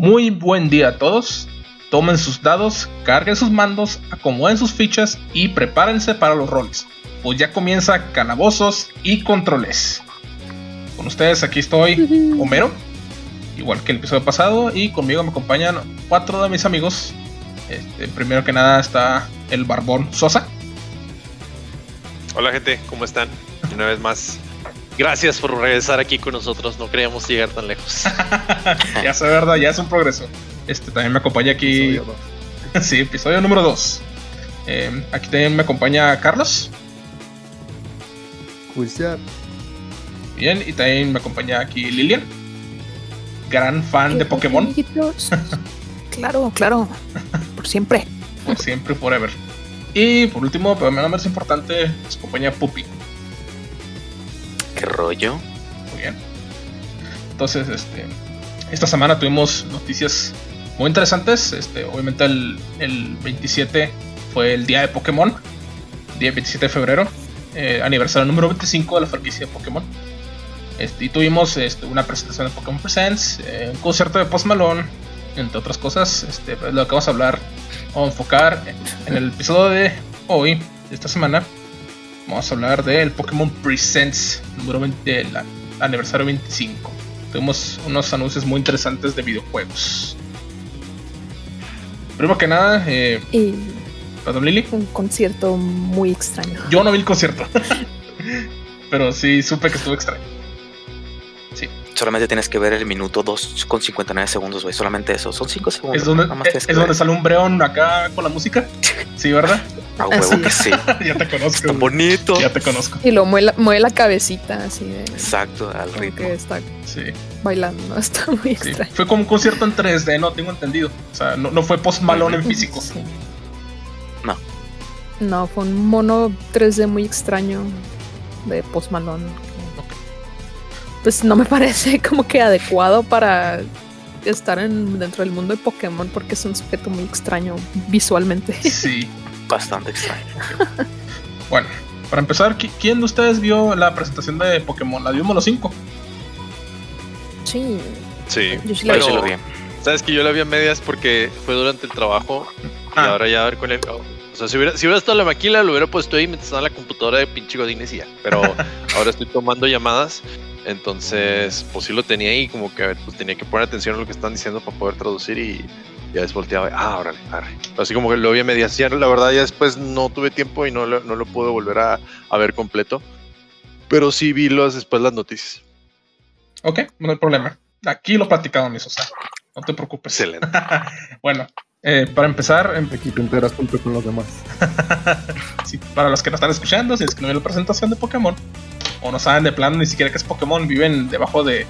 Muy buen día a todos. Tomen sus dados, carguen sus mandos, acomoden sus fichas y prepárense para los roles. Pues ya comienza Calabozos y Controles. Con ustedes aquí estoy, Homero, igual que el episodio pasado, y conmigo me acompañan cuatro de mis amigos. Este, primero que nada está el Barbón Sosa. Hola gente, ¿cómo están? Una vez más, gracias por regresar aquí con nosotros. No queríamos llegar tan lejos. ya sé, verdad, ya es un progreso. Este también me acompaña aquí. Episodio sí, episodio número 2. Eh, aquí también me acompaña Carlos. Juiciar. Bien, y también me acompaña aquí Lilian. Gran fan de Pokémon. claro, claro. Por siempre. por siempre, forever. Y por último, pero menos importante, nos acompaña Puppy. ¿Qué rollo? Muy bien. Entonces, este, esta semana tuvimos noticias muy interesantes. Este, obviamente el, 27 fue el día de Pokémon, día 27 de febrero, eh, aniversario número 25 de la franquicia de Pokémon. Este, y tuvimos este, una presentación de Pokémon Presents, eh, un concierto de Post Malone, entre otras cosas. Este, pues, lo que vamos a hablar, a enfocar en el episodio de hoy, de esta semana. Vamos a hablar del Pokémon Presents número 20, el aniversario 25. Tuvimos unos anuncios muy interesantes de videojuegos. Primero que nada, eh, perdón, Lili. Un concierto muy extraño. Yo no vi el concierto, pero sí supe que estuvo extraño. Sí. Solamente tienes que ver el minuto 2 con 59 segundos, güey. Solamente eso. Son 5 segundos. Es donde, es, donde sale un breón acá con la música. Sí, ¿verdad? A huevo que sí. ya te conozco. Tan bonito. Ya te conozco. Y lo mueve la, cabecita así de. Exacto, al ritmo. Que está bailando. Está muy extraño. Fue como un concierto en 3D, no tengo entendido. O sea, no, fue post malón en físico. No. No, fue un mono 3D muy extraño de post malón. Pues no me parece como que adecuado para estar en, dentro del mundo de Pokémon porque es un sujeto muy extraño visualmente. Sí. Bastante extraño. bueno, para empezar, ¿quién de ustedes vio la presentación de Pokémon? ¿La vimos los cinco? Sí. Sí, yo sí la vi. Sabes que yo la vi a medias porque fue durante el trabajo y ah. ahora ya a ver con él. O sea, si hubiera, si hubiera estado la maquila, lo hubiera puesto ahí mientras estaba en la computadora de pinche Godines y ya. Pero ahora estoy tomando llamadas. Entonces, pues sí lo tenía ahí, como que pues, tenía que poner atención a lo que están diciendo para poder traducir y, ya desvolteaba, ah, órale, órale. Así como que lo vi a medias. la verdad, ya después no tuve tiempo y no lo, no lo pude volver a, ver completo. Pero sí vi los, después las noticias. Ok, no hay problema. Aquí lo platicamos, mi Sosa. No te preocupes. Excelente. bueno, eh, para empezar. En... Aquí te enteras junto con los demás. sí, para los que no están escuchando, si es que no vieron la presentación de Pokémon, o no saben de plano ni siquiera que es Pokémon, viven debajo de,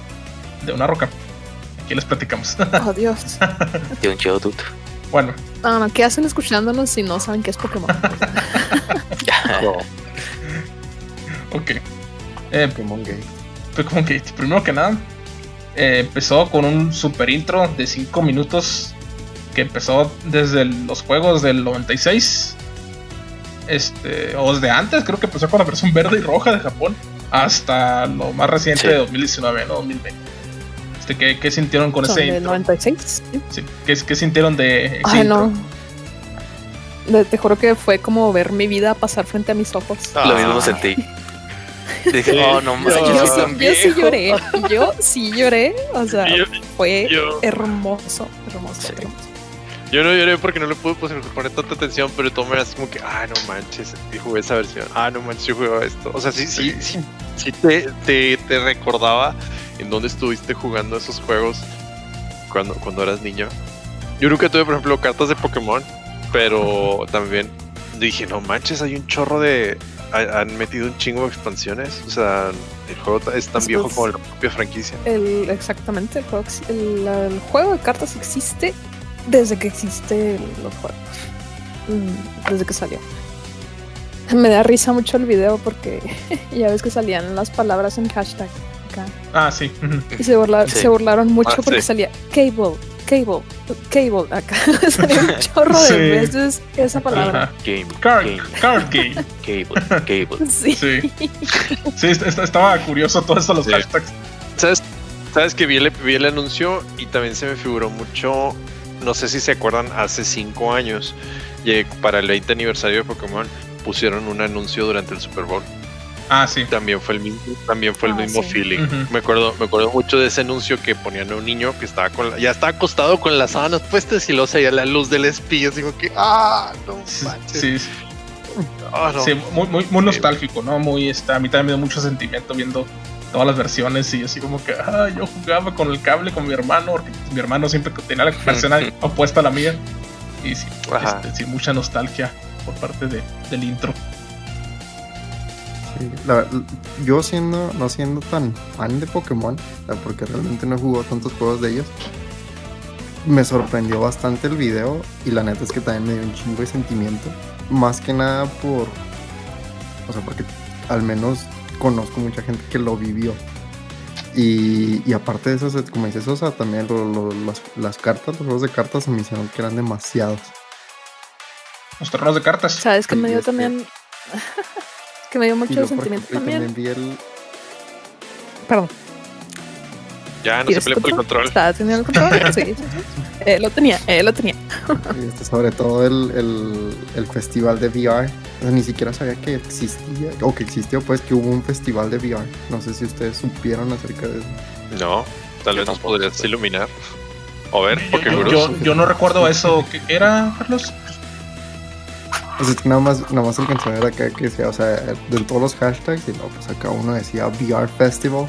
de una roca. Aquí les platicamos. Oh, Dios. De un Geodude. Bueno. No, no, ¿qué hacen escuchándonos si no saben qué es Pokémon? Ok. Eh, Pokémon Gate. Pokémon Gate. Primero que nada, eh, empezó con un super intro de 5 minutos que empezó desde los juegos del 96. Este, o desde antes, creo que empezó con la versión verde y roja de Japón. Hasta lo más reciente de 2019, no 2020. Este, ¿qué, sintieron con ese intro? 96? Sí. ¿Qué, ¿Qué, sintieron de Ay, no. Te juro que fue como ver mi vida pasar frente a mis ojos. Lo mismo sentí. Dije, oh, no yo, yo, sí lloré. Yo sí lloré. O sea, fue hermoso, hermoso, hermoso. Yo no lloré porque no le pude pues, poner tanta atención, pero todo me así como que, ah, no manches, y jugué esa versión, ah, no manches, yo jugué esto. O sea, sí, sí, sí, sí te, te, te recordaba en dónde estuviste jugando esos juegos cuando, cuando eras niño. Yo nunca tuve, por ejemplo, cartas de Pokémon, pero también dije, no manches, hay un chorro de... Han metido un chingo de expansiones. O sea, el juego es tan viejo como la propia franquicia. El, exactamente, el juego, el, juego de cartas existe desde que existe los juegos. Mm, desde que salió. Me da risa mucho el video porque ya ves que salían las palabras en hashtag. Ah, sí. Y se, burlaron mucho ah, porque salía cable, cable, cable. Acá salía un chorro de veces esa palabra. Game, card, card game. Cable, cable. Sí. Sí, estaba curioso todo esto, los hashtags. ¿Sabes, sabes que vi el, vi el anuncio y también se me figuró mucho. No sé si se acuerdan, hace cinco años, para el 20 aniversario de Pokémon, pusieron un anuncio durante el Super Bowl. Ah, sí. También fue el mismo, también fue el Ah, mismo sí. feeling. Me acuerdo, me acuerdo mucho de ese anuncio que ponían a un niño que estaba con la- ya estaba acostado con las sábanas puestas y luego salía la luz del espíritu, así como que ah no manches. Sí, sí, Ah, no. sí, muy, muy, muy nostálgico, ¿no? Muy, está, a mí también me dio mucho sentimiento viendo todas las versiones y así como que, ah, yo jugaba con el cable con mi hermano, porque mi hermano siempre tenía la versión opuesta a la mía. Y sí, este, sí, mucha nostalgia por parte de, del intro. Sí, la- yo siendo, no siendo tan fan de Pokémon, porque realmente no he jugado tantos juegos de ellos, me sorprendió bastante el video y la neta es que también me dio un chingo de sentimiento. Más que nada por, o sea, porque al menos conozco mucha gente que lo vivió. Y, y aparte de eso, como dices, o sea, también lo- lo- las, las cartas, los juegos de cartas se me hicieron que eran demasiados. Los terrenos de cartas. ¿Sabes que me dio Este- también? que me dio mucho sentimiento y también. vi el, Perdón. Ya no se ¿Quieres pelea por el control? ¿Estaba teniendo el control? sí, sí, sí. Eh, lo tenía, eh, lo tenía. Este, sobre todo el, el, el festival de VR. O sea, ni siquiera sabía que existía, o que existió, pues que hubo un festival de VR. No sé si ustedes supieron acerca de eso. No, tal vez nos podrías estoy. iluminar. A ver, Yo, porque yo- yo- yo no recuerdo eso. ¿Qué era, Carlos? O sea, es que nada más, nada más alcancé a ver acá que decía, o sea, de todos los hashtags, y luego pues acá uno decía VR Festival.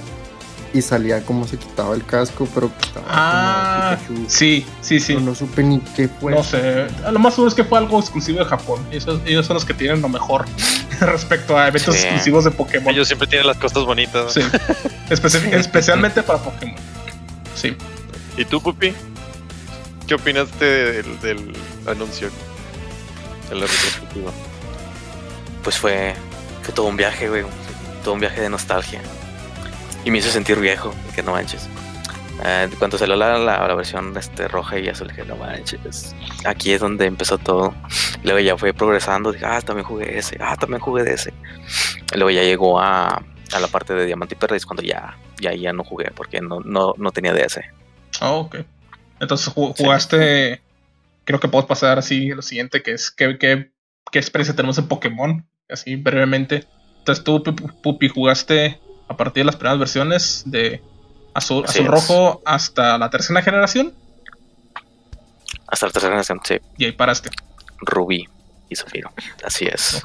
Y salía como se quitaba el casco, pero estaba Ah, como sí, sí, sí. Pero no supe ni qué fue. No sé, a lo más seguro es que fue algo exclusivo de Japón. Y esos- ellos son los que tienen lo mejor respecto a eventos Sí. exclusivos de Pokémon. ellos siempre tienen las costas bonitas. ¿no? Sí. Especi- especialmente para Pokémon. Sí. ¿Y tú, Pupi? ¿Qué opinaste del, del anuncio? De la retrospectiva. Pues fue, fue todo un viaje, güey. Todo un viaje de nostalgia. Y me hizo sentir viejo, que no manches. Eh, cuando salió la, la, la versión este, roja y azul, dije, no manches. Aquí es donde empezó todo. Luego ya fue progresando. Dije, ah, también jugué ese. Ah, también jugué de ese. Y luego ya llegó a, a la parte de Diamante y Perdiz cuando ya, ya, ya no jugué porque no, no, no tenía ese. Ah, ok. Entonces ju- jugaste. Creo que podemos pasar así a lo siguiente, que es ¿qué, qué, qué experiencia tenemos en Pokémon. Así brevemente. Entonces tú, Pupi, jugaste a partir de las primeras versiones de azul, azul rojo hasta la tercera generación. Hasta la tercera generación, sí. Y ahí paraste. Rubí y Zafiro. Así es.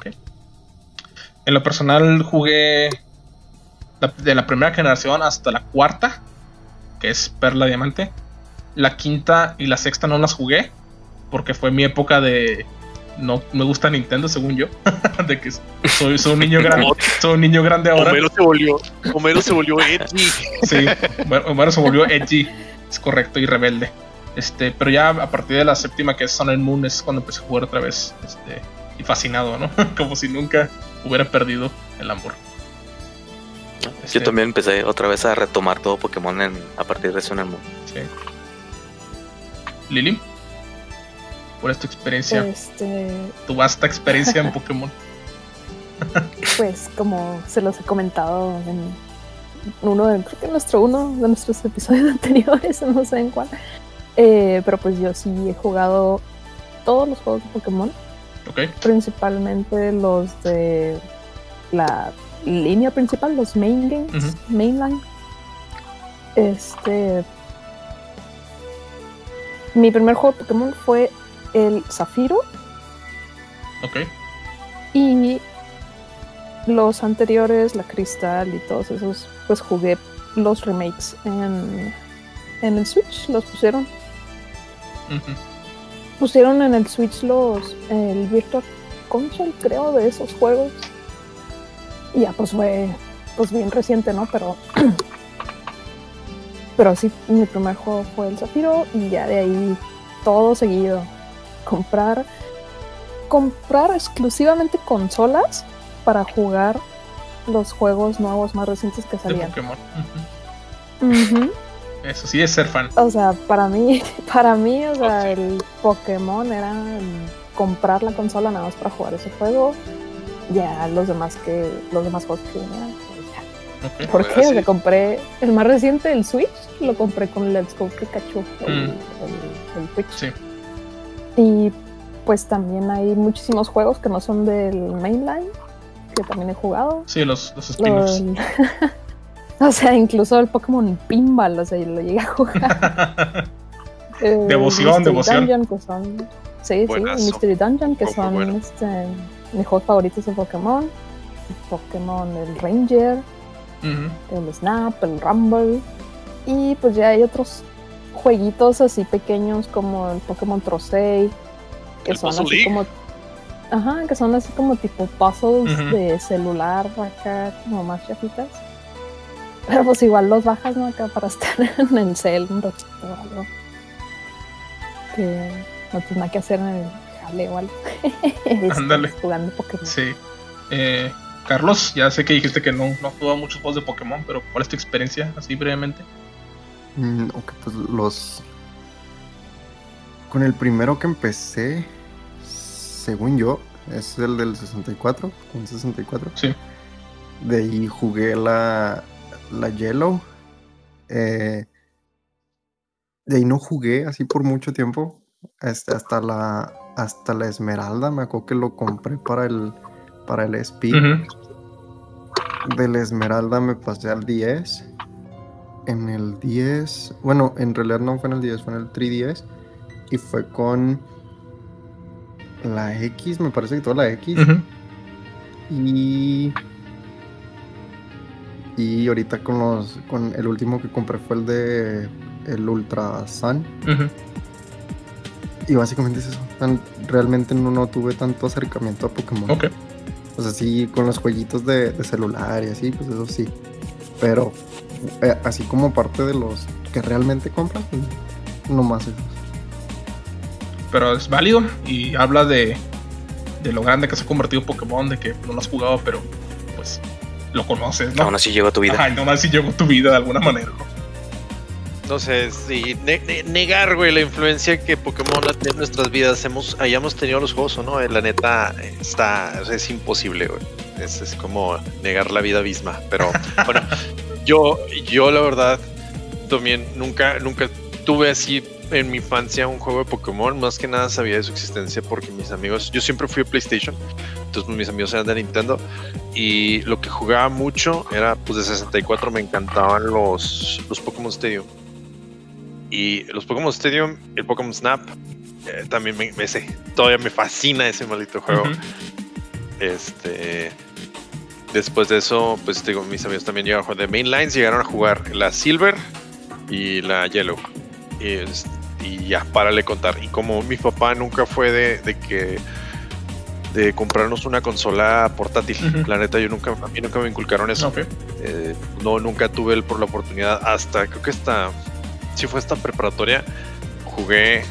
En lo personal jugué de la primera generación hasta la cuarta, que es Perla Diamante. La quinta y la sexta no las jugué, porque fue mi época de... No me gusta Nintendo, según yo. de que soy, soy un niño grande. soy un niño grande ahora. Homero se volvió, Homero se volvió edgy. Sí, bueno, se volvió edgy, es correcto, y rebelde. Este, pero ya a partir de la séptima, que es Sun and Moon, es cuando empecé a jugar otra vez. Este, y fascinado, ¿no? Como si nunca hubiera perdido el amor. Este, Yo también empecé otra vez a retomar todo Pokémon en, a partir de Sun and Moon. Sí. Lili, ¿cuál es tu experiencia? Este, Tu vasta experiencia en Pokémon. pues como se los he comentado en uno de, creo que en nuestro uno de nuestros episodios anteriores, no sé en cuál. Eh, pero pues yo sí he jugado todos los juegos de Pokémon, Ok, principalmente los de la línea principal, los main games, Ujú. mainline. Este. Mi primer juego de Pokémon fue el Zafiro ok. y los anteriores, la Cristal y todos esos, pues jugué los remakes en, en el Switch, los pusieron. Pusieron en el Switch los el Virtual Console, creo, de esos juegos. Y ya pues fue pues bien reciente, ¿no? Pero pero sí, mi primer juego fue el Zafiro y ya de ahí todo seguido. Comprar comprar exclusivamente consolas para jugar los juegos nuevos más recientes que De salían. Pokémon. Eso sí es ser fan. O sea, para mí, para mí, o sea, el Pokémon era comprar la consola nada más para jugar ese juego. Ya los demás que, los demás juegos que venían, pues ya, Ok. ¿Por qué? Le compré el más reciente, el Switch, lo compré con Let's Go Pikachu, el, Mm. el, el Switch. Sí. Y pues también hay muchísimos juegos que no son del mainline, que también he jugado. Sí, los, los Lo- spin-offs. o sea, incluso el Pokémon Pinball, o sea, yo lo llegué a jugar. Eh, Devoción, devoción. Dungeon, que son, sí, sí, Buenazo. Mystery Dungeon, que son bueno. este, mis juegos favoritos de Pokémon. El Pokémon, el Ranger, el Snap, el Rumble. Y pues ya hay otros jueguitos así pequeños como el Pokémon Trocei, que El son así League. como. Ajá, que son así como tipo puzzles de celular acá, como más chafitas. Pero pues igual los bajas, ¿no? Acá para estar en el cel un ratito o algo. Que no tienes nada que hacer en el jale o algo. Estás Ándale. Jugando Pokémon. Sí. Eh, Carlos, ya sé que dijiste que no, no has jugado muchos juegos de Pokémon, pero ¿cuál es tu experiencia? Así brevemente. Mm, ok, pues los. Con el primero que empecé, según yo, es el del 64, con 64. Sí. De ahí jugué la, la Yellow. eh, de ahí no jugué así por mucho tiempo. este, hasta la hasta la Esmeralda. Me acuerdo que lo compré para el para el Speed. Ujú. De la Esmeralda me pasé al 10. En el 10. Bueno, en realidad no fue en el 10, fue en el 3DS. Y fue con la X, me parece que toda la X. Y. Y ahorita con los. Con el último que compré fue el de. El Ultra Sun. Y básicamente es eso. Realmente no, no tuve tanto acercamiento a Pokémon. Ok. O sea, sí, con los jueguitos de, de celular y así, pues eso sí. Pero eh, así como parte de los que realmente compras, pues, no más eso. Pero es válido y habla de, de lo grande que se ha convertido Pokémon, de que no lo has jugado, pero pues lo conoces, ¿no? Aún así llegó a tu vida. Ajá, nomás si llegó a tu vida de alguna manera, ¿no? Sé, sí, ne- ne- negar, güey, la influencia que Pokémon ha tenido en nuestras vidas, hemos, hayamos tenido los juegos o no, eh, la neta está, es imposible, güey. Es, es como negar la vida misma. Pero bueno, yo, yo la verdad, también nunca, nunca tuve así en mi infancia un juego de Pokémon, más que nada sabía de su existencia porque mis amigos, yo siempre fui a PlayStation, entonces pues, mis amigos eran de Nintendo y lo que jugaba mucho era pues de 64 me encantaban los, los Pokémon Stadium. Y los Pokémon Stadium, el Pokémon Snap, eh, también me, todavía me fascina ese maldito juego. Este. Después de eso, pues digo, mis amigos también llegaron de Mainlines, llegaron a jugar la Silver y la Yellow. Y, y ya, párale contar. Y como mi papá nunca fue de, de que de comprarnos una consola portátil, Ujú. la neta, yo nunca, a mí nunca me inculcaron eso. Eh, no, nunca tuve el, por la oportunidad hasta, creo que hasta, si fue hasta preparatoria, jugué,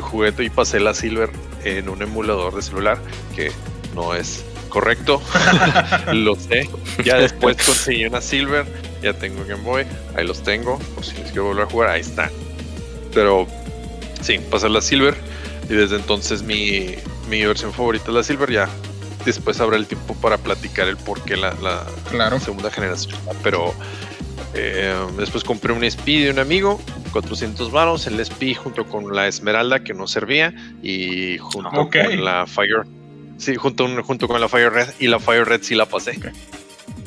jugué y pasé la Silver en un emulador de celular, que no es correcto, lo sé. Ya después conseguí una Silver, ya tengo Game Boy, ahí los tengo, por si les quiero volver a jugar, ahí está. Pero sí, pasé la Silver y desde entonces mi, mi versión favorita es la Silver, ya. Después habrá el tiempo para platicar el por qué la, la, Claro. segunda generación. Pero eh, después compré un SP de un amigo, 400 varos, el SP junto con la Esmeralda que no servía y junto con la Fire. Sí, junto, junto con la Fire Red y la Fire Red sí la pasé.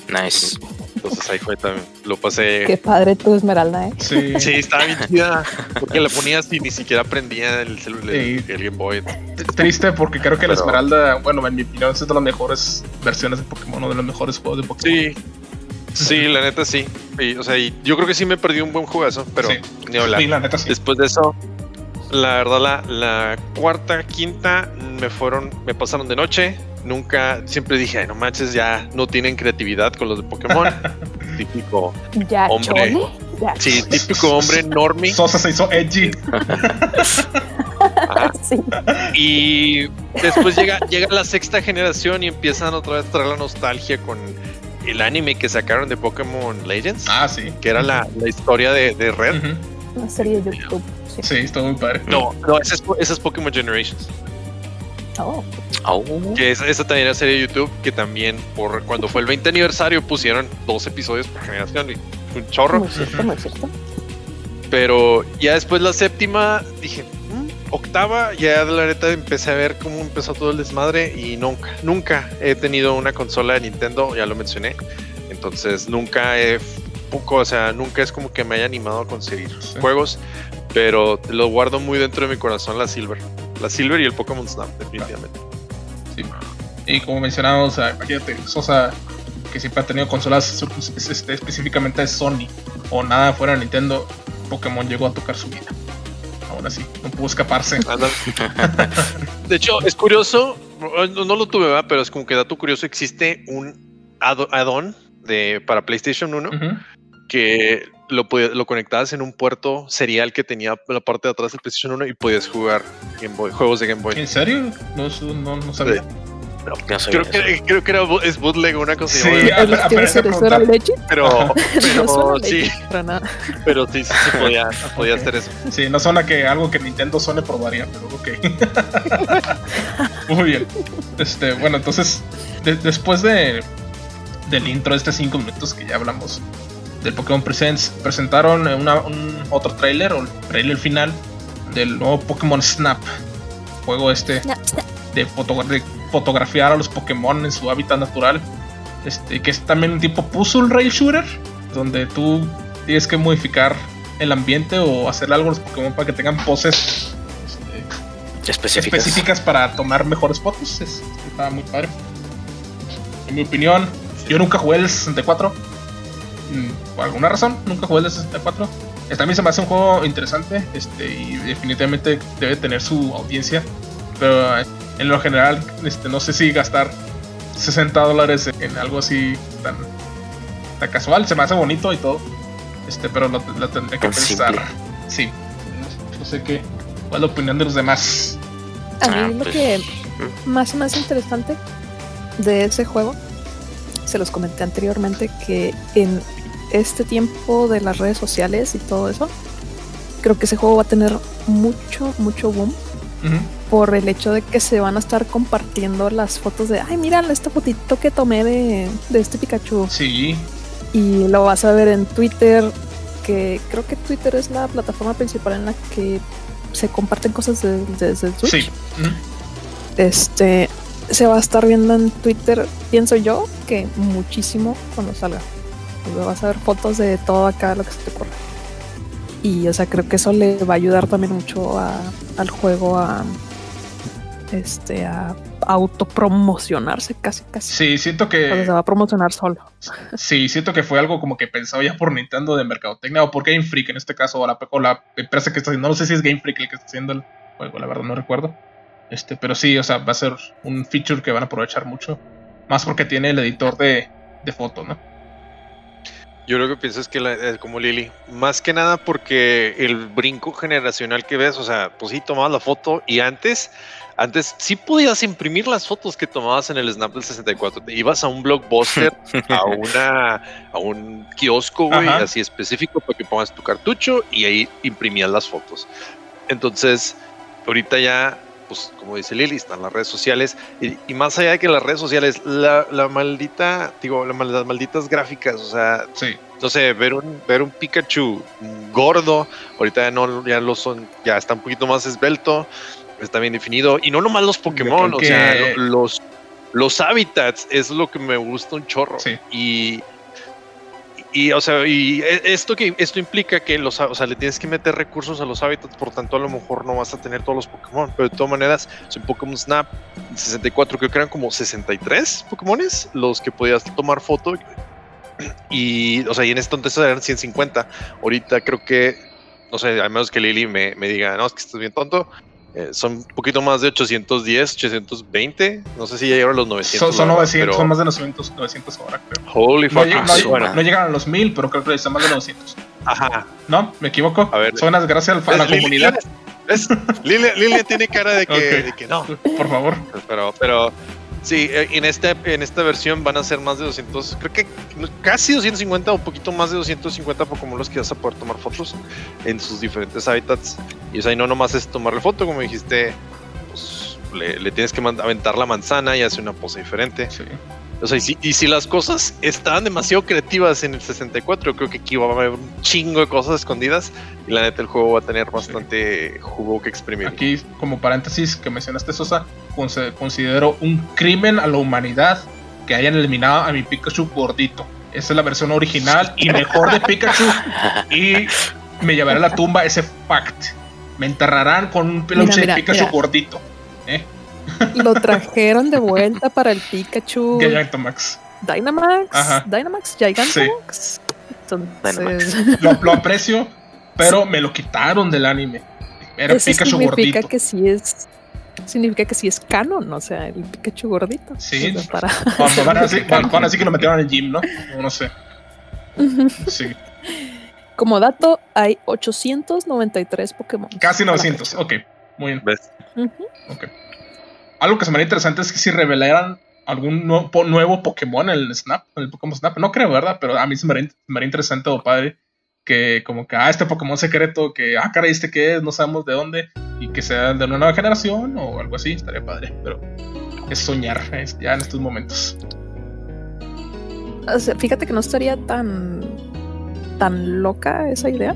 Nice. Entonces ahí fue también. Lo pasé. Qué padre tu Esmeralda, ¿eh? Sí. Sí, estaba bien chida. Porque la ponías y ni siquiera prendía el, celular, el, Sí. el Game Boy. Triste porque creo que la Esmeralda, bueno, en mi opinión, es de las mejores versiones de Pokémon, uno de los mejores juegos de Pokémon. Sí. Sí, la neta sí. Y, o sea, y yo creo que sí me perdí un buen jugazo, pero Sí. ni hablar. Sí, la neta sí. Después de eso, la verdad, la, la cuarta, quinta me fueron, me pasaron de noche. Nunca, siempre dije, ay, no manches, ya no tienen creatividad con los de Pokémon. típico, Ya, Hombre. chole. Ya, sí, típico hombre normie. Sosa se hizo edgy. Sí. Y después llega, llega la sexta generación y empiezan otra vez a traer la nostalgia con el anime que sacaron de Pokémon Legends, Ah, sí. que era la, la historia de, de Red. Ujú. Una serie de YouTube. Sí. Sí, estuvo muy padre. No, no, ese es, ese es Pokémon Generations. Oh, Au. Que esa, esa también era serie de YouTube que también por cuando fue el 20 aniversario pusieron dos episodios por generación y un chorro. muy cierto, muy cierto. Pero ya después la séptima dije, "Mm", octava, ya la neta empecé a ver cómo empezó todo el desmadre y nunca, nunca he tenido una consola de Nintendo, ya lo mencioné. Entonces nunca he poco, o sea, nunca es como que me haya animado a conseguir Sí. juegos, pero lo guardo muy dentro de mi corazón la Silver. La Silver y el Pokémon Snap, definitivamente. Sí. Y como mencionamos, imagínate, Sosa, que siempre ha tenido consolas es- específicamente de Sony o nada fuera de Nintendo, Pokémon llegó a tocar su vida. Aún así, no pudo escaparse. De hecho, es curioso, no, no lo tuve, ¿verdad? pero es como que dato curioso, existe un add- add-on de, para PlayStation 1 Ujú. que lo, lo conectabas en un puerto serial que tenía la parte de atrás del PlayStation 1 y podías jugar Game Boy, juegos de Game Boy. ¿En serio? No, no, no sabía. No sabía Creo que, creo que era, es bootleg o una cosa Sí, pero, No pero sí, legit para nada. pero sí, sí, sí podía, podía hacer eso. Sí, no suena que algo que Nintendo Sony probaría, pero ok. Muy bien. Este, bueno, entonces, de- después de del intro de estos 5 minutos que ya hablamos del Pokémon Presents, presentaron eh, una- un otro trailer o el trailer final del nuevo Pokémon Snap. Juego este foto- de fotografiar a los Pokémon en su hábitat natural. Este, que es también un tipo puzzle rail shooter, donde tú tienes que modificar el ambiente o hacer algo a los Pokémon para que tengan poses este, Específicas. específicas para tomar mejores fotos. Es, está muy padre. En mi opinión, yo nunca jugué el 64. Mm, Por alguna razón, nunca jugué el 64. Este, a mí se me hace un juego interesante este, y definitivamente debe tener su audiencia. Pero eh, en lo general, este, no sé si gastar 60 dólares en algo así tan, tan casual. Se me hace bonito y todo. Este, pero lo, lo tendré que pensar. simple. Sí. No sé qué. ¿Cuál es la opinión de los demás? A mí Ah, lo pues, que más más interesante de ese juego, se los comenté anteriormente, que en este tiempo de las redes sociales y todo eso, creo que ese juego va a tener mucho, mucho boom por el hecho de que se van a estar compartiendo las fotos de, ay, mira esta fotito que tomé de, de este Pikachu. Sí, Y lo vas a ver en Twitter, que creo que Twitter es la plataforma principal en la que se comparten cosas de- desde el Switch. sí. Este se va a estar viendo en Twitter, pienso yo, que muchísimo cuando salga. Vas a ver fotos de todo acá, lo que se te ocurra. Y o sea, creo que eso le va a ayudar también mucho a- al juego a este a autopromocionarse casi casi. Sí, siento O sea, se que. va a promocionar solo. Sí, siento que fue algo como que pensado ya por Nintendo de mercadotecnia o por Game Freak en este caso, o la, o la empresa que está haciendo. No sé si es Game Freak el que está haciendo el juego, la verdad no recuerdo. Este, pero sí, o sea, va a ser un feature que van a aprovechar mucho. Más porque tiene el editor de, de foto, ¿no? Yo lo que pienso es que, la- eh, como Lili, más que nada porque el brinco generacional que ves, o sea, pues sí, tomabas la foto y antes, antes sí podías imprimir las fotos que tomabas en el Snap del 64. Te ibas a un blockbuster, a una, a un kiosco, güey, así específico para que pongas tu cartucho y ahí imprimías las fotos. Entonces, ahorita ya, pues como dice Lili, están las redes sociales y, y más allá de que las redes sociales, la, la maldita, digo, la las malditas gráficas, o sea, Sí. no sé, ver un, ver un Pikachu gordo, ahorita ya no, ya lo son, ya está un poquito más esbelto, está bien definido, y no nomás los Pokémon, o sea, los, los hábitats es lo que me gusta un chorro. Sí. Y, y, o sea, y e- esto que esto implica que los, o sea, le tienes que meter recursos a los hábitats, por tanto a lo mejor no vas a tener todos los Pokémon, pero de todas maneras, en Pokémon Snap 64 creo que eran como 63 Pokémones los que podías tomar foto y, o sea, y en este entonces eran 150. Ahorita creo que, no sé, al menos que Lili me, me diga, no, es que estás bien tonto. Eh, son un poquito más de 810, 820. No sé si ya llegaron a los 900. Son, son ¿verdad? 900, pero- son más de 900, 900 ahora, creo. Holy fuck. no- no llegan a los 1000, pero creo que están más de 900. Ajá. ¿No? ¿Me equivoco? A ver. Son las gracias a la comunidad. ¿ves? Lili, Lili tiene cara de que, de que no. Por favor. Pero, pero sí, eh, en esta, en esta versión van a ser más de 200, creo que casi 250 o poquito más de 250 Pokémon los que vas a poder tomar fotos en sus diferentes hábitats. Y o sea, y no nomás es tomarle foto, como dijiste, pues le, tienes que aventar la manzana y hace una pose diferente. Sí. O sea, y si, y si las cosas estaban demasiado creativas en el 64, creo que aquí va a haber un chingo de cosas escondidas y la neta el juego va a tener bastante jugo que exprimir. Aquí, como paréntesis que mencionaste, Sosa, considero un crimen a la humanidad que hayan eliminado a mi Pikachu gordito. Esa es la versión original y mejor de Pikachu. Y me llevaré a la tumba ese fact. Me enterrarán con un peluche mira, de Pikachu mira. gordito. ¿eh? Lo trajeron de vuelta para el Pikachu Gigantamax. Dynamax. Ajá. Dynamax, Gigantamax. Entonces, Lo, lo aprecio, pero me lo quitaron del anime. Era eso Pikachu significa gordito. que sí es. Significa que sí es canon, o sea, el Pikachu gordito. Sí. O sea, para- Van, van a decir, van- van a decir que lo metieron en el gym, ¿no? O no sé. Sí. Como dato, hay 893 Pokémon. Casi a la 900. fecha. Ok, muy bien. ¿Ves? Ok. Algo que se me haría interesante es que si revelaran algún nuevo, po- nuevo Pokémon en el Snap, en el Pokémon Snap. No creo, ¿verdad? Pero a mí se me haría, interesante o padre que como que, ah, este Pokémon secreto, que, ah, caray, este qué es, no sabemos de dónde, y que sea de una nueva generación o algo así, estaría padre. Pero es soñar ya en estos momentos. Fíjate que no estaría tan tan loca esa idea,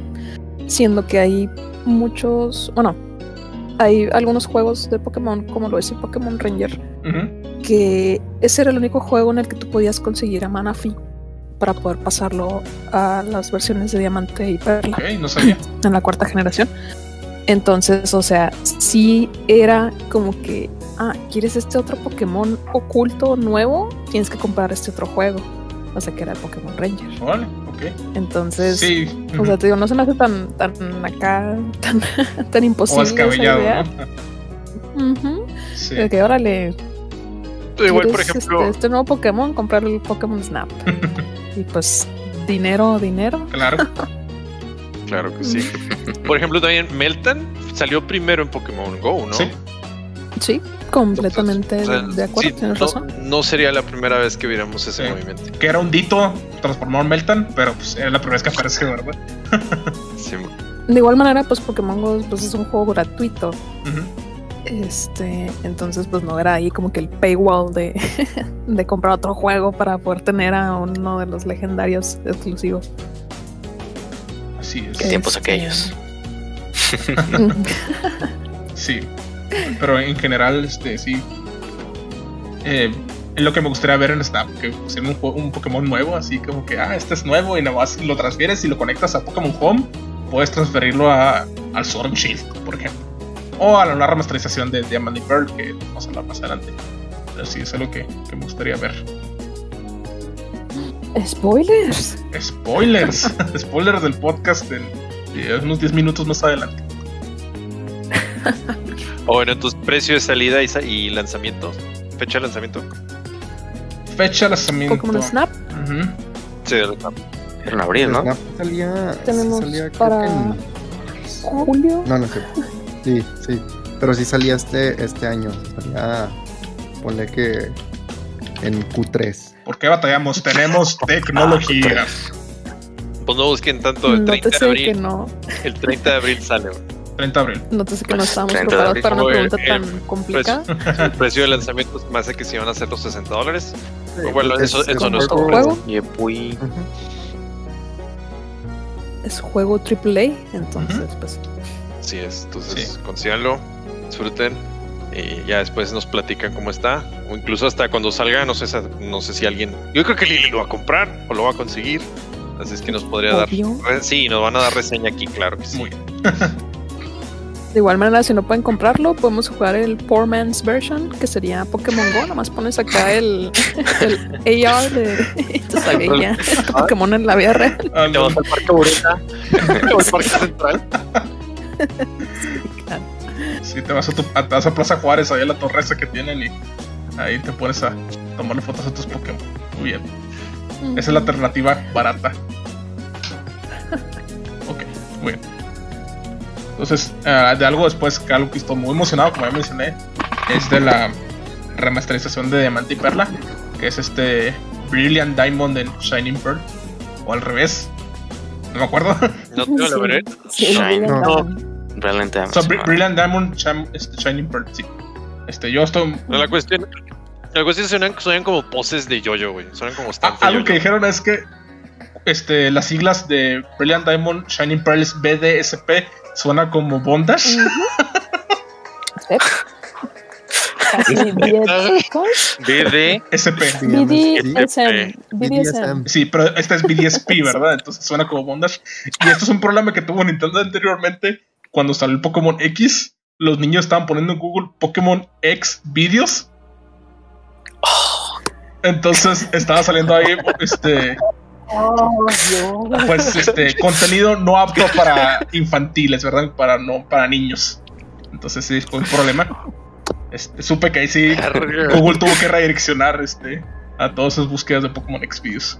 siendo que hay muchos, bueno, hay algunos juegos de Pokémon, como lo es el Pokémon Ranger, que ese era el único juego en el que tú podías conseguir a Manaphy para poder pasarlo a las versiones de Diamante y Perla no sabía. en la cuarta generación. Entonces, o sea, sí era como que, ah, ¿quieres este otro Pokémon oculto nuevo? Tienes que comprar este otro juego. O sea, que era el Pokémon Ranger. Vale, Entonces, Sí. o sea, te digo, no se me hace tan, tan acá, tan, tan o imposible esa descabellado, idea. ¿no? Ujú. Sí. De que órale, Igual, por ¿quieres ejemplo, este, este nuevo Pokémon, comprar el Pokémon Snap. y pues, dinero, dinero. Claro. claro que sí. Por ejemplo, también Meltan salió primero en Pokémon Go, ¿no? Sí. Sí, completamente O sea, de, acuerdo, sí, tienes no, razón. no sería la primera vez que viéramos ese Sí. movimiento. Que era un Dito transformado en Meltan, pero pues era la primera vez que aparece, ¿verdad? Sí, De igual manera, pues Pokémon Go pues, es un juego gratuito. Este, entonces pues no era ahí como que el paywall de, de comprar otro juego para poder tener a uno de los legendarios exclusivos. Así es. ¿Qué tiempos Este, aquellos? Sí. Pero en general, este, sí. Eh, es lo que me gustaría ver en Snap, que pusieran un, un Pokémon nuevo, así como que, ah, este es nuevo, y nada más lo transfieres y lo conectas a Pokémon Home, puedes transferirlo a, al Sword Shield, por ejemplo. O a la nueva remasterización de Diamond y Pearl, que vamos a hablar más adelante. Pero sí, es algo que, que me gustaría ver. Spoilers. Spoilers. Spoilers del podcast en eh, unos 10 minutos más adelante. O bueno, entonces precio de salida y, sa- y lanzamiento. Fecha de lanzamiento. Fecha de lanzamiento. Pokémon Snap Ujú. Sí, de la- Era en abril, ¿no? Snap salía, sí Tenemos salía creo para- que en- julio. No, no sé. Sí, sí. Pero sí salía este, este año. Salía, ponle que en Q3. ¿Por qué batallamos? Tenemos tecnología. Pues no busquen tanto el 30 de abril. que no, El 30 de abril sale. Güey. 30 de abril. nótese que no Pues, estábamos 30 de preparados para una el- pregunta el tan complicada. El precio de lanzamiento me hace que si van a ser los 60 dólares. Bueno, Es- eso- es eso un no es juego- juego. Es juego AAA, entonces pues Así es. Entonces, Sí. consíganlo, disfruten. Y ya después nos platican cómo está. O incluso hasta cuando salga, no sé, no sé si alguien. Yo creo que Lili lo va a comprar o lo va a conseguir. Así es que nos podría Obvio. dar. Sí, nos van a dar reseña aquí, claro que sí. Muy bien. De igual manera, si no pueden comprarlo, podemos jugar el Poor Man's Version, que sería Pokémon Go. Nomás pones acá el, el AR de tu Pokémon en la vida real. Ah, Te vas al Parque Bureta o al Parque Central. Sí, te vas a, tu, a- te vas a Plaza Juárez, ahí a la torre esa que tienen y ahí te pones a tomarle fotos a tus Pokémon. Muy bien. Esa es la alternativa barata. Ok, muy bien. Entonces, ah, de algo después, que algo que estoy muy emocionado, como ya mencioné, es de la remasterización de Diamante y Perla, que es este Brilliant Diamond and Shining Pearl, o al revés. No me acuerdo. No te la. Sí, Shine. Brilliant No. Diamond. Realmente. So, Bri- Brilliant Diamond, Sham- este, Shining Pearl, sí. Este, yo estoy. La cuestión, la cuestión suenan, suenan como poses de yoyo, güey. Suenan como Ah, algo que dijeron es que este, las siglas de Brilliant Diamond Shining Pearls BDSP suena como bondage. Step. Casi bien. ¿Cómo? BD. SP. BDSM. BDSM. BDSM. Sí, pero esta es BDSP, ¿verdad? Entonces suena como bondage. Y esto es un problema que tuvo Nintendo anteriormente cuando salió el Pokémon X. Los niños estaban poniendo en Google Pokémon X videos. Entonces estaba saliendo ahí este Oh, Dios. pues este contenido no apto para infantiles, ¿verdad? Para no para niños. Entonces sí fue un problema. Este, supe que ahí sí Google tuvo que redireccionar este a todas sus búsquedas de Pokémon X videos.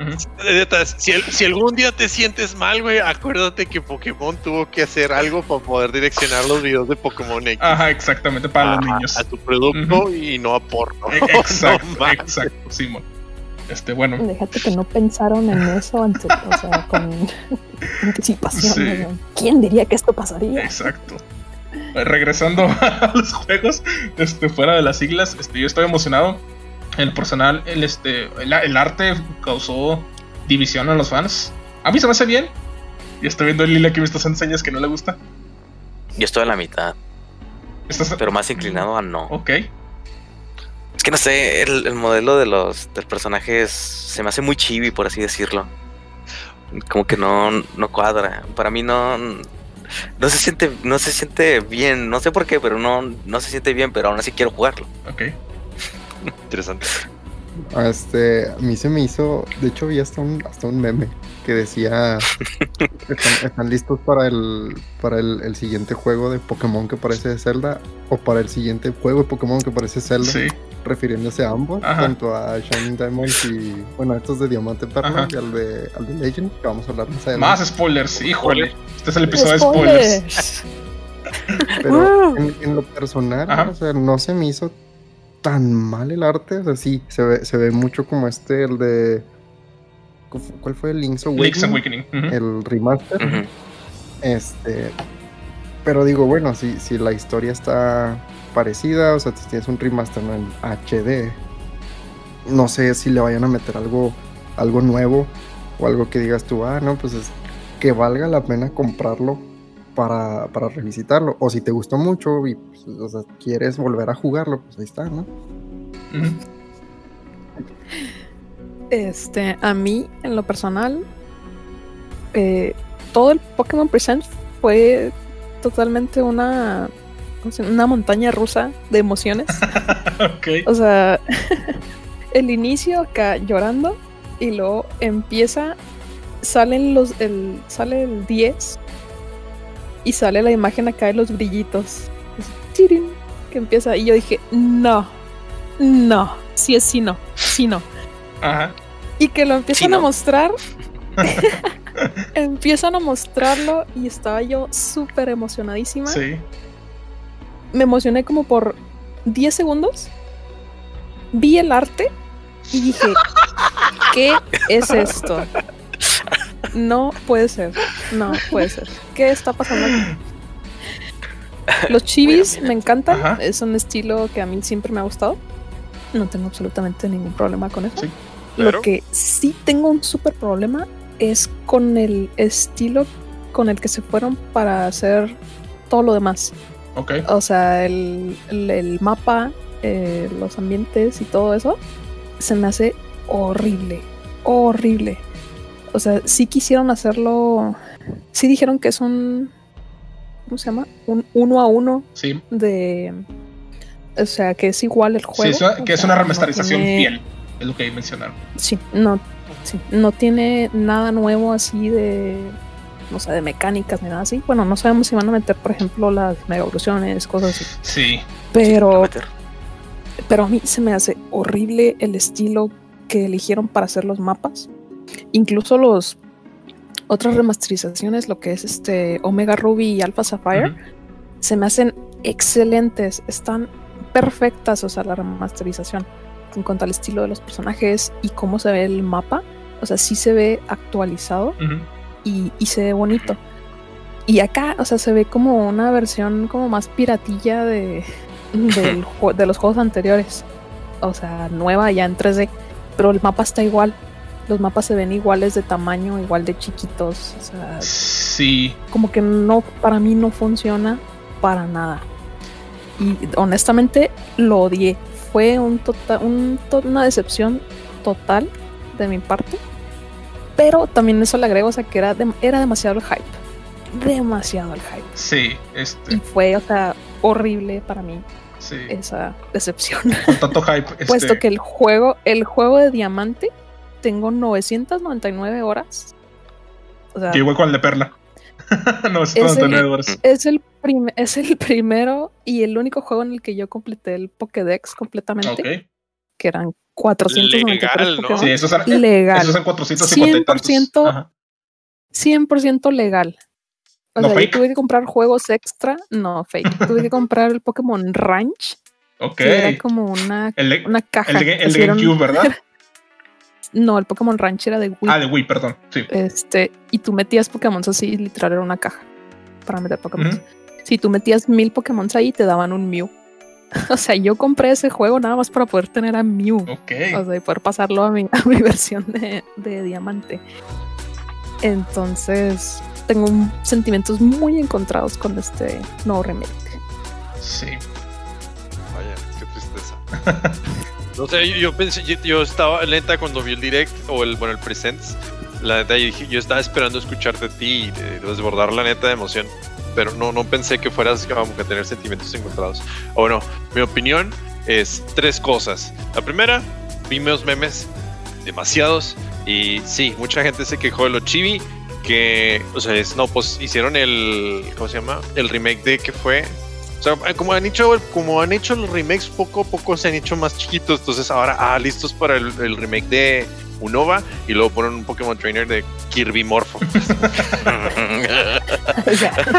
Ujú. Neta, si, algún día te sientes mal, güey, acuérdate que Pokémon tuvo que hacer algo para poder direccionar los videos de Pokémon X Ajá, exactamente, para los niños. a tu producto y no a porno. E- Exacto, No exacto, Simón. Este, bueno, Déjate que no pensaron en eso antes, o sea, con anticipación. Sí. ¿no? ¿Quién diría que esto pasaría? exacto. Eh, Regresando a los juegos, este, fuera de las siglas, este, yo estoy emocionado. El personal, el, este, el, el arte causó división a los fans. A mí se me hace bien. Y estoy viendo el Lila que me estás enseñas que no le gusta. Yo estoy a la mitad, Estás- pero más inclinado a no. Ok. Es que no sé, el, el modelo de los del personaje es- se me hace muy chibi, por así decirlo. Como que no, no cuadra. Para mí no, no se siente, no se siente bien. No sé por qué, pero no, no se siente bien, pero aún así quiero jugarlo. Ok. Interesante. A Este, a mí se me hizo, de hecho vi hasta un, hasta un meme que decía, están, están listos para el para el, el siguiente juego de Pokémon que parece de Zelda o para el siguiente juego de Pokémon que parece Zelda, Sí. refiriéndose a ambos, Ajá. tanto a Shining Diamonds y, bueno, estos de Diamante. Perla y al de, al de Legend, que vamos a hablar más adelante. Más spoilers, híjole. Este es el episodio de spoilers. Pero en, en lo personal, o sea, no se me hizo tan mal el arte. O sea, sí, se ve, se ve mucho como este, el de. ¿Cuál fue el Link's Awakening? Link's Awakening. El remaster. Este. Pero digo, bueno, si, si la historia está parecida, o sea, si tienes un remaster ¿no? en HD, no sé si le vayan a meter algo, algo nuevo o algo que digas tú, ah, no, pues es que valga la pena comprarlo para, para revisitarlo. O si te gustó mucho y pues, o sea, quieres volver a jugarlo, pues ahí está, ¿no? Este, a mí, en lo personal, eh, todo el Pokémon Present fue totalmente una, una montaña rusa de emociones. ok. O sea, el inicio acá llorando y luego empieza, salen los, el, sale el 10 y sale la imagen acá de los brillitos. Que empieza y yo dije, no, no, si es sí, no, sí, no. Ajá. Y que lo empiezan Sí, a mostrar. empiezan a mostrarlo y estaba yo súper emocionadísima. Sí. Me emocioné como por 10 segundos. Vi el arte y dije, ¿qué es esto? No puede ser. No puede ser. ¿Qué está pasando aquí? Los chivis me encantan. Ajá. Es un estilo que a mí siempre me ha gustado. No tengo absolutamente ningún problema con eso. Sí, claro. Lo que sí tengo un súper problema es con el estilo con el que se fueron para hacer todo lo demás. Ok. O sea, el, el- el mapa, eh, los ambientes y todo eso, se me hace horrible, horrible. O sea, sí quisieron hacerlo, sí dijeron que es un, ¿cómo se llama? Un uno a uno Sí. de, o sea, que es igual el Sí, juego. o que es sea, una no remasterización tiene- fiel. Es lo que ahí mencionaron. Sí, no, sí, no tiene nada nuevo así de, o sea, de mecánicas ni nada así. Bueno, no sabemos si van a meter, por ejemplo, las mega evoluciones, cosas así. Sí. Pero, pero a mí se me hace horrible el estilo que eligieron para hacer los mapas. Incluso los otras remasterizaciones, lo que es este Omega Ruby y Alpha Sapphire, se me hacen excelentes, están perfectas, o sea, la remasterización en cuanto al estilo de los personajes y cómo se ve el mapa, o sea, sí se ve actualizado y, y se ve bonito. Y acá, o sea, se ve como una versión como más piratilla de, de los juegos anteriores. O sea, nueva ya en 3D. Pero el mapa está igual. Los mapas se ven iguales de tamaño, igual de chiquitos. O sea, Sí, como que no, para mí no funciona para nada. Y honestamente lo odié. Fue un total, un una decepción total de mi parte. Pero también eso le agrego, o sea, que era, era demasiado el hype. Demasiado el hype. sí, Y este, fue, o sea, horrible para mí sí. esa decepción. Con tanto hype. Este, Puesto que el juego, el juego de diamante, tengo 999 horas. O sea, que igual con el de Perla. no, Es el- 99 horas. es el, prim- es el primero y el único juego en el que yo completé el Pokédex completamente, Ok. que eran 493 Legal, ¿no? Pokémon. Sí, esos eran, Legal. esos eran 450 y tantos. 100% Ajá. 100% legal. O ¿No sea, fake? yo tuve que comprar juegos extra. No, fake. tuve que comprar el Pokémon Ranch, Ok. que era como una, El de, una caja. el el GameCube, ¿verdad? No, el Pokémon Ranch era de Wii. Ah, de Wii, perdón. Sí. Este, y tú metías Pokémon así, literal era una caja para meter Pokémon. Si tú metías mil Pokémon ahí, te daban un Mew. o sea, yo compré ese juego nada más para poder tener a Mew. Ok. O sea, y poder pasarlo a mi, a mi versión de, de diamante. Entonces, tengo un- sentimientos muy encontrados con este nuevo remake. Sí. Vaya, qué tristeza. No sé, yo, yo pensé, yo, estaba lenta cuando vi el direct o el, bueno, el presents. La neta, yo, yo estaba esperando escucharte a ti y de- desbordar la neta de emoción. Pero no, no pensé que fueras como que tener sentimientos encontrados. O bueno, mi opinión es tres cosas. La primera, vi menos memes, demasiados. Y sí, mucha gente se quejó de lo chibi. Que, o sea, es, no, pues hicieron el, ¿cómo se llama? El remake de que fue o sea, eh, como han hecho, como han hecho los remakes poco a poco se han hecho más chiquitos. Entonces ahora, ah, listos para el, el remake de Unova y luego ponen un Pokémon Trainer de Kirby Morpho. ya,